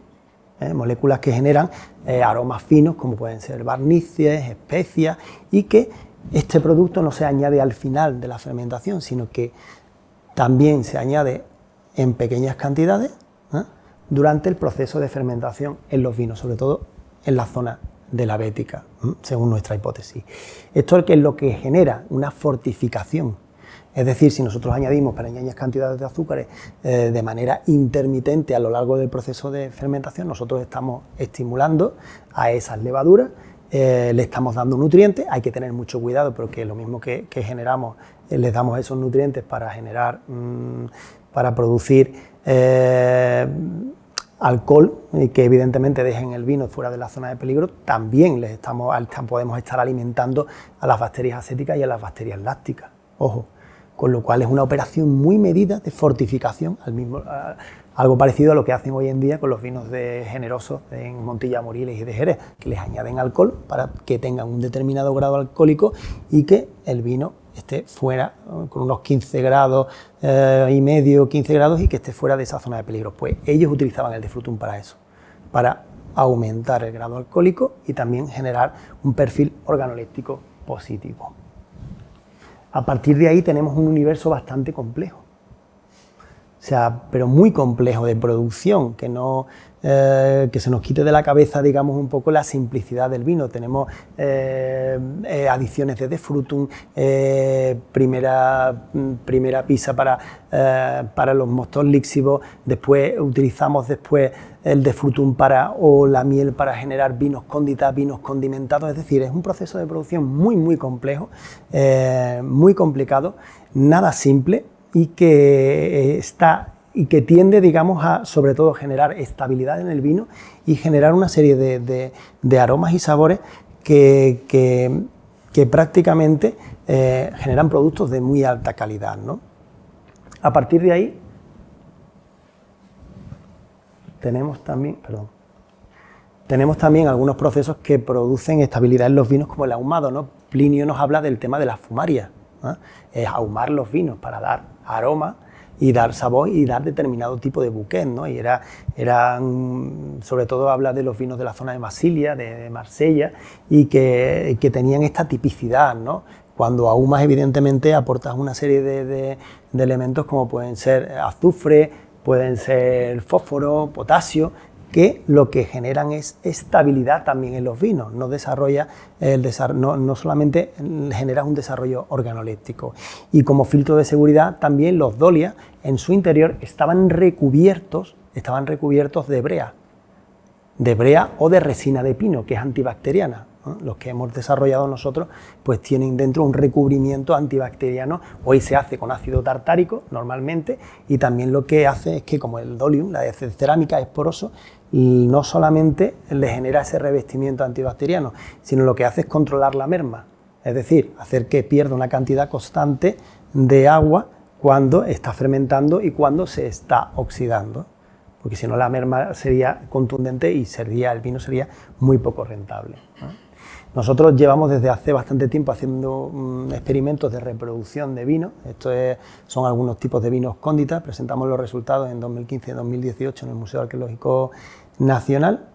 ¿eh? Moléculas que generan eh, aromas finos como pueden ser barnices, especias y que este producto no se añade al final de la fermentación, sino que también se añade en pequeñas cantidades ¿eh? durante el proceso de fermentación en los vinos, sobre todo en la zona de la bética, según nuestra hipótesis. Esto es lo que genera una fortificación. Es decir, si nosotros añadimos pequeñas cantidades de azúcares eh, de manera intermitente a lo largo del proceso de fermentación, nosotros estamos estimulando a esas levaduras, eh, le estamos dando nutrientes, hay que tener mucho cuidado porque lo mismo que, generamos, eh, les damos esos nutrientes para generar, mm, para producir alcohol que evidentemente dejen el vino fuera de la zona de peligro, también les estamos, podemos estar alimentando a las bacterias acéticas y a las bacterias lácticas. Ojo, con lo cual es una operación muy medida de fortificación, al mismo, algo parecido a lo que hacen hoy en día con los vinos de generosos en Montilla, Moriles y de Jerez, que les añaden alcohol para que tengan un determinado grado alcohólico y que el vino esté fuera, con unos 15 grados eh, y medio, 15 grados, y que esté fuera de esa zona de peligro. Pues ellos utilizaban el defrutum para eso, para aumentar el grado alcohólico y también generar un perfil organoléptico positivo. A partir de ahí tenemos un universo bastante complejo. O sea, pero muy complejo de producción, que no eh, que se nos quite de la cabeza, digamos, un poco la simplicidad del vino. Tenemos eh, eh, adiciones de defrutum, primera, primera pisa para, para los mostos líxivos, después utilizamos después el defrutum para, o la miel para generar vinos conditas, vinos condimentados, es decir, es un proceso de producción muy, muy complejo, muy complicado, nada simple y que está y que tiende, digamos, a sobre todo generar estabilidad en el vino y generar una serie de, aromas y sabores que, que, prácticamente eh, generan productos de muy alta calidad. ¿no? A partir de ahí, tenemos también, perdón, tenemos también algunos procesos que producen estabilidad en los vinos, como el ahumado. ¿no? Plinio nos habla del tema de las fumarias, es ahumar los vinos para dar aroma y dar sabor y dar determinado tipo de bouquet, ¿no? Y era, eran, sobre todo habla de los vinos de la zona de Masilia, de, Marsella, y que, que, tenían esta tipicidad, ¿no? Cuando ahumas, evidentemente, aportas una serie de, de, de elementos como pueden ser azufre, pueden ser fósforo, potasio, que lo que generan es estabilidad también en los vinos, no, desarrolla el no, no, solamente genera un desarrollo organoléptico. Y como filtro de seguridad también los dolias en su interior estaban recubiertos, estaban recubiertos de brea, de brea o de resina de pino, que es antibacteriana. Los que hemos desarrollado nosotros, pues tienen dentro un recubrimiento antibacteriano. Hoy se hace con ácido tartárico normalmente y también lo que hace es que como el dolium, la cerámica es poroso, no solamente le genera ese revestimiento antibacteriano, sino lo que hace es controlar la merma, es decir, hacer que pierda una cantidad constante de agua cuando está fermentando y cuando se está oxidando, porque si no la merma sería contundente y sería, el vino sería muy poco rentable. Nosotros llevamos desde hace bastante tiempo haciendo mm, experimentos de reproducción de vino. Estos son algunos tipos de vinos cónditas. Presentamos los resultados en 2015 y 2018 en el Museo Arqueológico Nacional.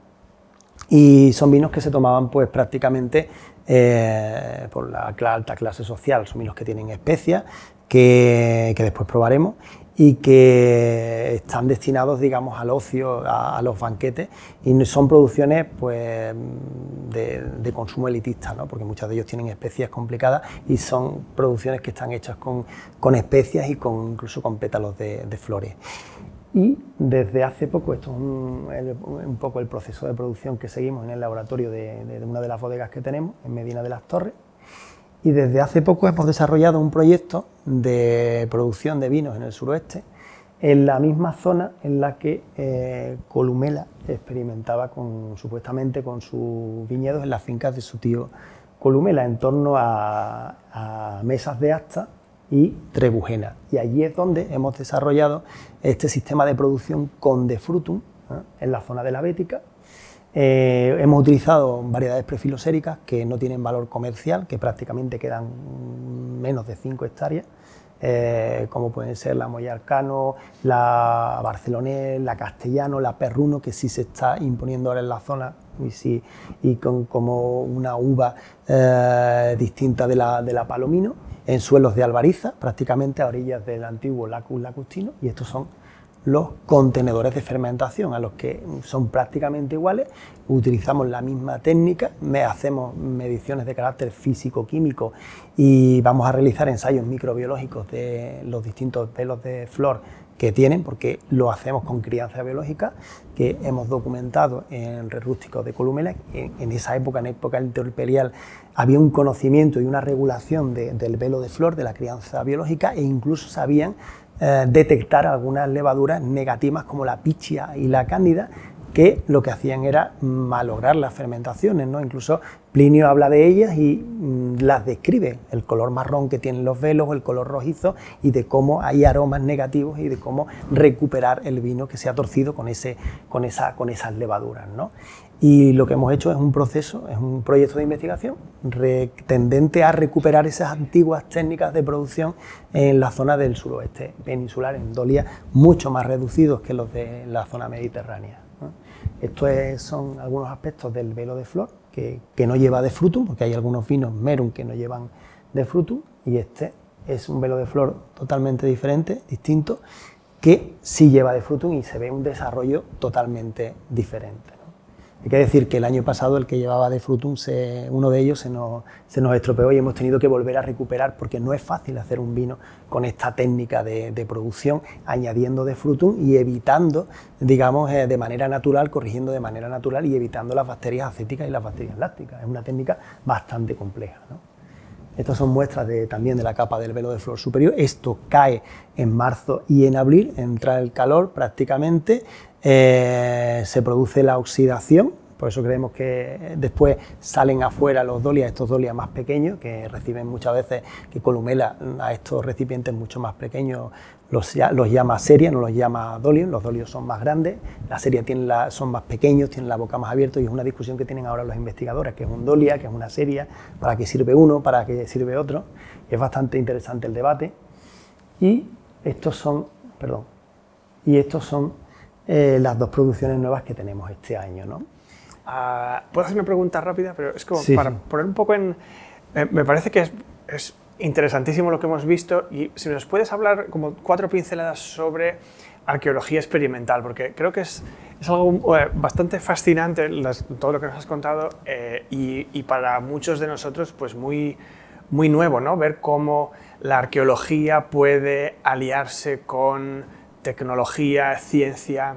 Y son vinos que se tomaban pues prácticamente eh, por la alta clase social. Son vinos que tienen especias, que, que después probaremos y que están destinados, digamos, al ocio, a, los banquetes, y son producciones pues, de, consumo elitista, ¿no? porque muchas de ellos tienen especies complicadas y son producciones que están hechas con, con especias y con, incluso con pétalos de, flores. Y desde hace poco, esto es un, poco el proceso de producción que seguimos en el laboratorio de, una de las bodegas que tenemos, en Medina de las Torres, y desde hace poco hemos desarrollado un proyecto de producción de vinos en el suroeste, en la misma zona en la que eh, Columela experimentaba con, supuestamente con sus viñedos en las fincas de su tío Columela, en torno a, mesas de asta y trebujena. Y allí es donde hemos desarrollado este sistema de producción con defrutum, ¿eh? en la zona de la Bética, eh, hemos utilizado variedades prefiloséricas que no tienen valor comercial, que prácticamente quedan menos de 5 hectáreas, eh, como pueden ser la Moyarcano, la Barcelonés, la Castellano, la Perruno, que sí se está imponiendo ahora en la zona y, sí, y con, como una uva distinta de la, de la Palomino, en suelos de albariza, prácticamente a orillas del antiguo Lacus Lacustino, y estos son los contenedores de fermentación, a los que son prácticamente iguales, utilizamos la misma técnica, hacemos mediciones de carácter físico-químico y vamos a realizar ensayos microbiológicos de los distintos pelos de flor que tienen, porque lo hacemos con crianza biológica, que hemos documentado en Rústicos de Columela. En, esa época, en época interperial, había un conocimiento y una regulación del velo de flor, de la crianza biológica, e incluso sabían eh, detectar algunas levaduras negativas como la pichia y la cándida que lo que hacían era malograr las fermentaciones, ¿no? Incluso Plinio habla de ellas y mm, las describe, el color marrón que tienen los velos, el color rojizo y de cómo hay aromas negativos y de cómo recuperar el vino que se ha torcido con, ese, con, esa, con esas levaduras, ¿no? Y lo que hemos hecho es un proceso, es un proyecto de investigación tendente a recuperar esas antiguas técnicas de producción en la zona del suroeste peninsular, en dolias mucho más reducidos que los de la zona mediterránea. Estos son algunos aspectos del velo de flor que, no lleva de frutum, porque hay algunos vinos merum que no llevan de frutum, y este es un velo de flor totalmente diferente, distinto, que sí lleva de frutum y se ve un desarrollo totalmente diferente. Hay que decir que el año pasado el que llevaba de Frutum, uno de ellos se nos, estropeó y hemos tenido que volver a recuperar porque no es fácil hacer un vino con esta técnica de, producción, añadiendo de Frutum y evitando, digamos, eh, de manera natural, corrigiendo de manera natural y evitando las bacterias acéticas y las bacterias lácticas. Es una técnica bastante compleja. Estas son muestras también de la capa del velo de flor superior. Esto cae en marzo y en abril, entra el calor prácticamente, eh, se produce la oxidación, por eso creemos que después salen afuera los dolias, estos dolias más pequeños, que reciben muchas veces, que Columela a estos recipientes mucho más pequeños los, llama seria, no los llama dolios, los dolios son más grandes, la serie tiene son más pequeños, tienen la boca más abierta y es una discusión que tienen ahora los investigadores, que es un dolia, que es una serie, para qué sirve uno, para qué sirve otro. Es bastante interesante el debate. Y estos son, perdón, y estos son eh, las dos producciones nuevas que tenemos este año. ¿no? Ah, Puedo hacer una pregunta rápida, pero es como para poner un poco en... Eh, me parece que es, interesantísimo lo que hemos visto y si nos puedes hablar como cuatro pinceladas sobre arqueología experimental, porque creo que es, es algo eh, bastante fascinante todo lo que nos has contado y, y, para muchos de nosotros pues muy, muy nuevo, ¿no? Ver cómo la arqueología puede aliarse con tecnología, ciencia,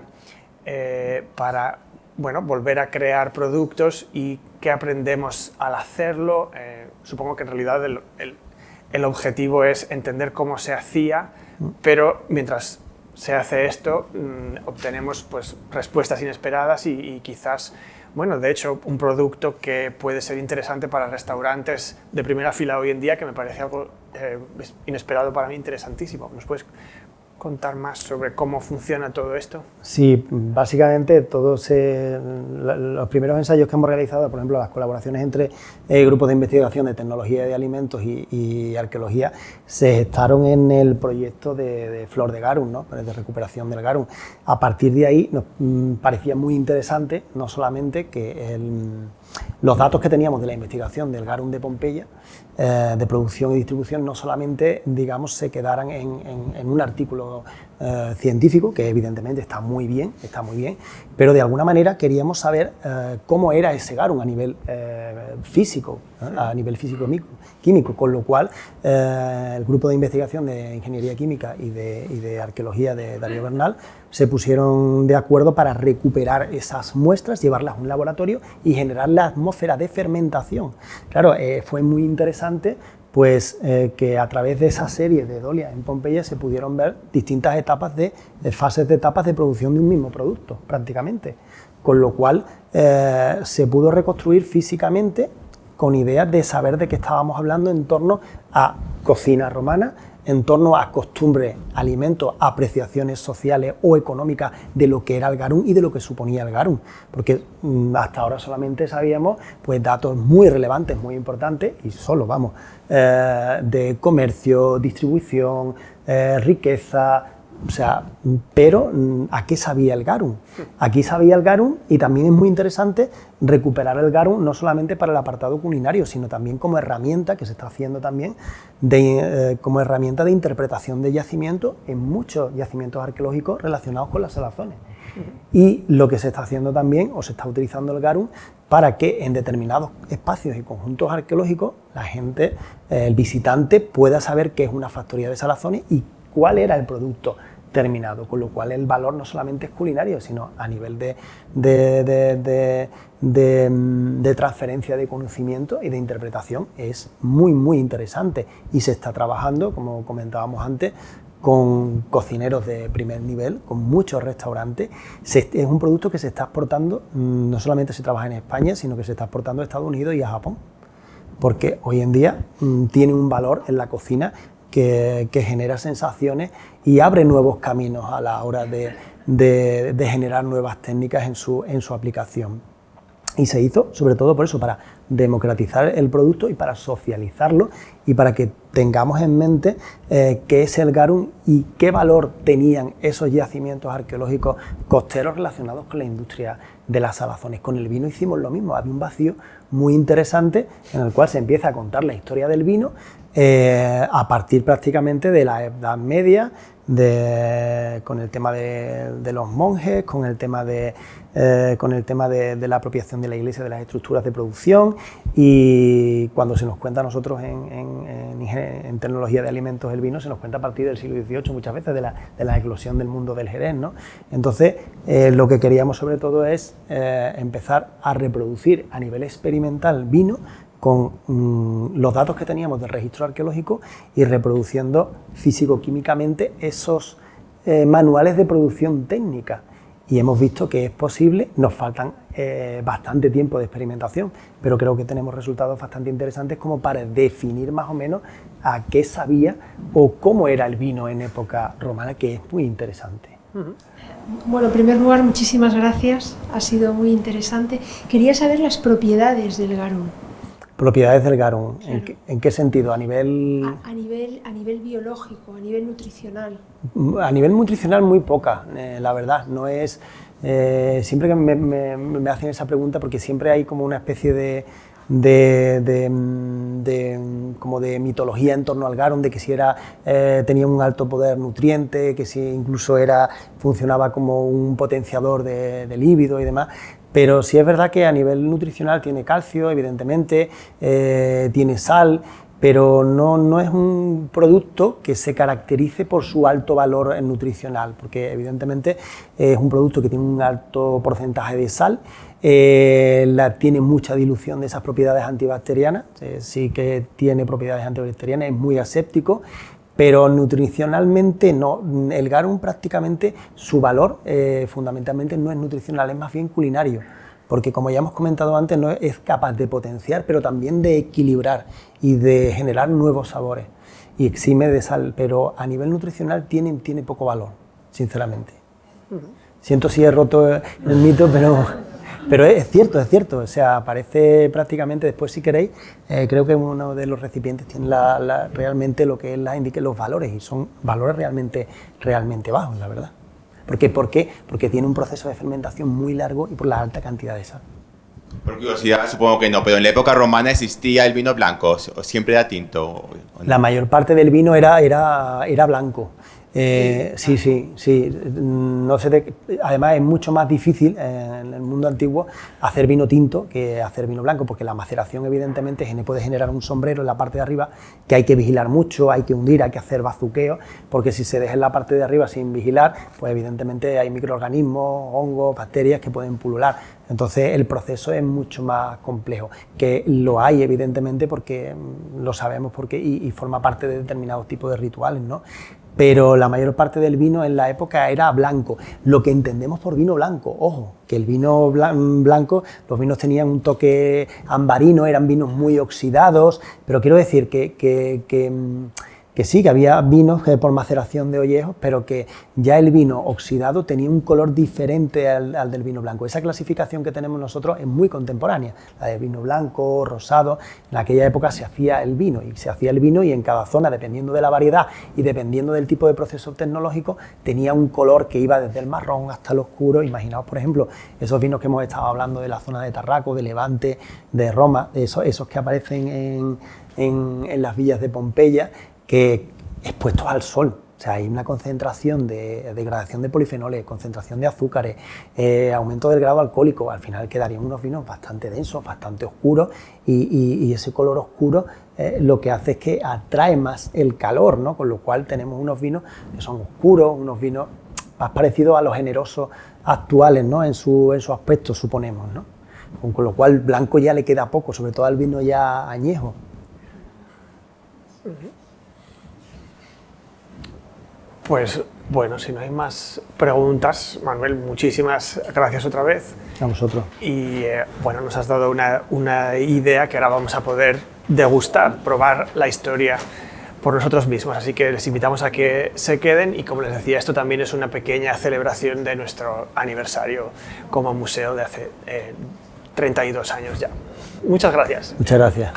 eh, para bueno, volver a crear productos y qué aprendemos al hacerlo. Eh, supongo que en realidad el, objetivo es entender cómo se hacía, pero mientras se hace esto mm, obtenemos pues, respuestas inesperadas y, quizás, bueno, de hecho, un producto que puede ser interesante para restaurantes de primera fila hoy en día, que me parece algo eh, inesperado para mí, interesantísimo. ¿Nos puedes contar más sobre cómo funciona todo esto? Sí, básicamente todos los primeros ensayos que hemos realizado, por ejemplo, las colaboraciones entre eh, grupos de investigación de tecnología de alimentos y, arqueología, se gestaron en el proyecto de, Flor de Garum, ¿no? de recuperación del Garum. A partir de ahí nos mm, parecía muy interesante, no solamente que los datos que teníamos de la investigación del Garum de Pompeya, eh, de producción y distribución no solamente, digamos, se quedaran en, un artículo eh, científico, que evidentemente está muy bien, está muy bien, pero de alguna manera queríamos saber eh, cómo era ese garum a nivel físico, a nivel físico-químico, con lo cual el grupo de investigación de ingeniería química y de, y de arqueología de Darío Bernal se pusieron de acuerdo para recuperar esas muestras, llevarlas a un laboratorio y generar la atmósfera de fermentación. Claro, fue muy interesante pues eh, que a través de esa serie de Dolia en Pompeya se pudieron ver distintas etapas de, fases de etapas de producción de un mismo producto, prácticamente. Con lo cual eh, se pudo reconstruir físicamente con ideas de saber de qué estábamos hablando en torno a cocina romana, en torno a costumbres, alimentos, apreciaciones sociales o económicas de lo que era el garum y de lo que suponía el garum, porque mm, hasta ahora solamente sabíamos pues, datos muy relevantes, muy importantes, y solo vamos, eh, de comercio, distribución, eh, riqueza, o sea, pero mm, ¿a qué sabía el garum? Aquí sabía el garum y también es muy interesante recuperar el garum no solamente para el apartado culinario, sino también como herramienta, que se está haciendo también, de, eh, como herramienta de interpretación de yacimientos en muchos yacimientos arqueológicos relacionados con las salazones. Y lo que se está haciendo también, o se está utilizando el garum, para que en determinados espacios y conjuntos arqueológicos la gente, eh, el visitante, pueda saber qué es una factoría de salazones y cuál era el producto terminado, con lo cual el valor no solamente es culinario, sino a nivel de, de, transferencia de conocimiento y de interpretación es muy, muy interesante y se está trabajando, como comentábamos antes, con cocineros de primer nivel, con muchos restaurantes. es un producto que se está exportando, mm, no solamente se trabaja en España, sino que se está exportando a Estados Unidos y a Japón, porque hoy en día mm, tiene un valor en la cocina que, genera sensaciones y abre nuevos caminos a la hora de, generar nuevas técnicas en su, en su aplicación. Y se hizo sobre todo por eso, para democratizar el producto y para socializarlo y para que tengamos en mente eh, qué es el garum y qué valor tenían esos yacimientos arqueológicos costeros relacionados con la industria de las salazones. Con el vino hicimos lo mismo, había un vacío muy interesante en el cual se empieza a contar la historia del vino eh, a partir prácticamente de la Edad Media, con el tema de, los monjes, con el tema, de, eh, con el tema de, la apropiación de la iglesia de las estructuras de producción y cuando se nos cuenta a nosotros en, tecnología de alimentos el vino, se nos cuenta a partir del siglo XVIII muchas veces de la, la eclosión del mundo del Jerez. ¿no? Entonces, eh, lo que queríamos sobre todo es empezar a reproducir a nivel experimental vino con mm, los datos que teníamos del registro arqueológico y reproduciendo físico-químicamente esos eh, manuales de producción técnica. Y hemos visto que es posible, nos faltan eh, bastante tiempo de experimentación, pero creo que tenemos resultados bastante interesantes como para definir más o menos a qué sabía o cómo era el vino en época romana, que es muy interesante. Bueno, en primer lugar, muchísimas gracias, ha sido muy interesante. Quería saber las propiedades del garum. Propiedades del garum, ¿En, qué, sentido? ¿A nivel... A, nivel... a nivel biológico, a nivel nutricional. A nivel nutricional muy poca, eh, la verdad. No es... Eh, siempre que me, hacen esa pregunta, porque siempre hay como una especie de, de, como de mitología en torno al garum, de que si era, eh, tenía un alto poder nutriente, que si incluso era, funcionaba como un potenciador de, de líbido y demás. Pero sí es verdad que a nivel nutricional tiene calcio, evidentemente, eh, tiene sal, pero no, no, es un producto que se caracterice por su alto valor nutricional, porque evidentemente es un producto que tiene un alto porcentaje de sal, eh, tiene mucha dilución de esas propiedades antibacterianas, eh, sí que tiene propiedades antibacterianas, es muy aséptico, pero nutricionalmente no. El garum prácticamente su valor eh, fundamentalmente no es nutricional, es más bien culinario, porque como ya hemos comentado antes, no es capaz de potenciar, pero también de equilibrar y de generar nuevos sabores y exime de sal, pero a nivel nutricional tiene, tiene poco valor, sinceramente. Siento si he roto el mito, pero... Pero es cierto, es cierto, o sea, aparece prácticamente, después si queréis, eh, creo que uno de los recipientes tiene realmente lo que es la indique los valores y son valores realmente, realmente bajos, la verdad. ¿Por qué? ¿Por qué? Porque tiene un proceso de fermentación muy largo y por la alta cantidad de sal. Por curiosidad, supongo que no, pero en la época romana existía el vino blanco, o siempre era tinto. La mayor parte del vino era, era, era blanco. Eh, sí, sí, sí. No sé además es mucho más difícil en el mundo antiguo hacer vino tinto que hacer vino blanco, porque la maceración evidentemente puede generar un sombrero en la parte de arriba que hay que vigilar mucho, hay que hundir, hay que hacer bazuqueo, porque si se deja en la parte de arriba sin vigilar, pues evidentemente hay microorganismos, hongos, bacterias que pueden pulular. Entonces el proceso es mucho más complejo, que lo hay evidentemente porque mm, lo sabemos porque y, y forma parte de determinados tipos de rituales, ¿no? Pero la mayor parte del vino en la época era blanco. Lo que entendemos por vino blanco, ojo, que el vino blanco, los vinos tenían un toque ambarino, eran vinos muy oxidados, pero quiero decir que, que mm, que sí, que había vinos por maceración de ollejos, pero que ya el vino oxidado tenía un color diferente al, del vino blanco. Esa clasificación que tenemos nosotros es muy contemporánea, la de vino blanco, rosado. En aquella época se hacía el vino y se hacía el vino y en cada zona, dependiendo de la variedad y dependiendo del tipo de proceso tecnológico, tenía un color que iba desde el marrón hasta el oscuro. Imaginaos, por ejemplo, esos vinos que hemos estado hablando de la zona de Tarraco, de Levante, de Roma, esos, esos que aparecen en, en las villas de Pompeya, que expuestos al sol. O sea, hay una concentración de degradación de polifenoles, concentración de azúcares, eh, aumento del grado alcohólico. Al final quedarían unos vinos bastante densos, bastante oscuros y, ese color oscuro eh, lo que hace es que atrae más el calor, ¿no? Con lo cual tenemos unos vinos que son oscuros, unos vinos más parecidos a los generosos actuales, ¿no? En su, en su aspecto, suponemos, ¿no? Con, lo cual blanco ya le queda poco, sobre todo al vino ya añejo. Pues bueno, si no hay más preguntas, Manuel, muchísimas gracias otra vez. A vosotros. Y eh, bueno, nos has dado una, una idea que ahora vamos a poder degustar, probar la historia por nosotros mismos. Así que les invitamos a que se queden y como les decía, esto también es una pequeña celebración de nuestro aniversario como museo de hace 32 años ya. Muchas gracias. Muchas gracias.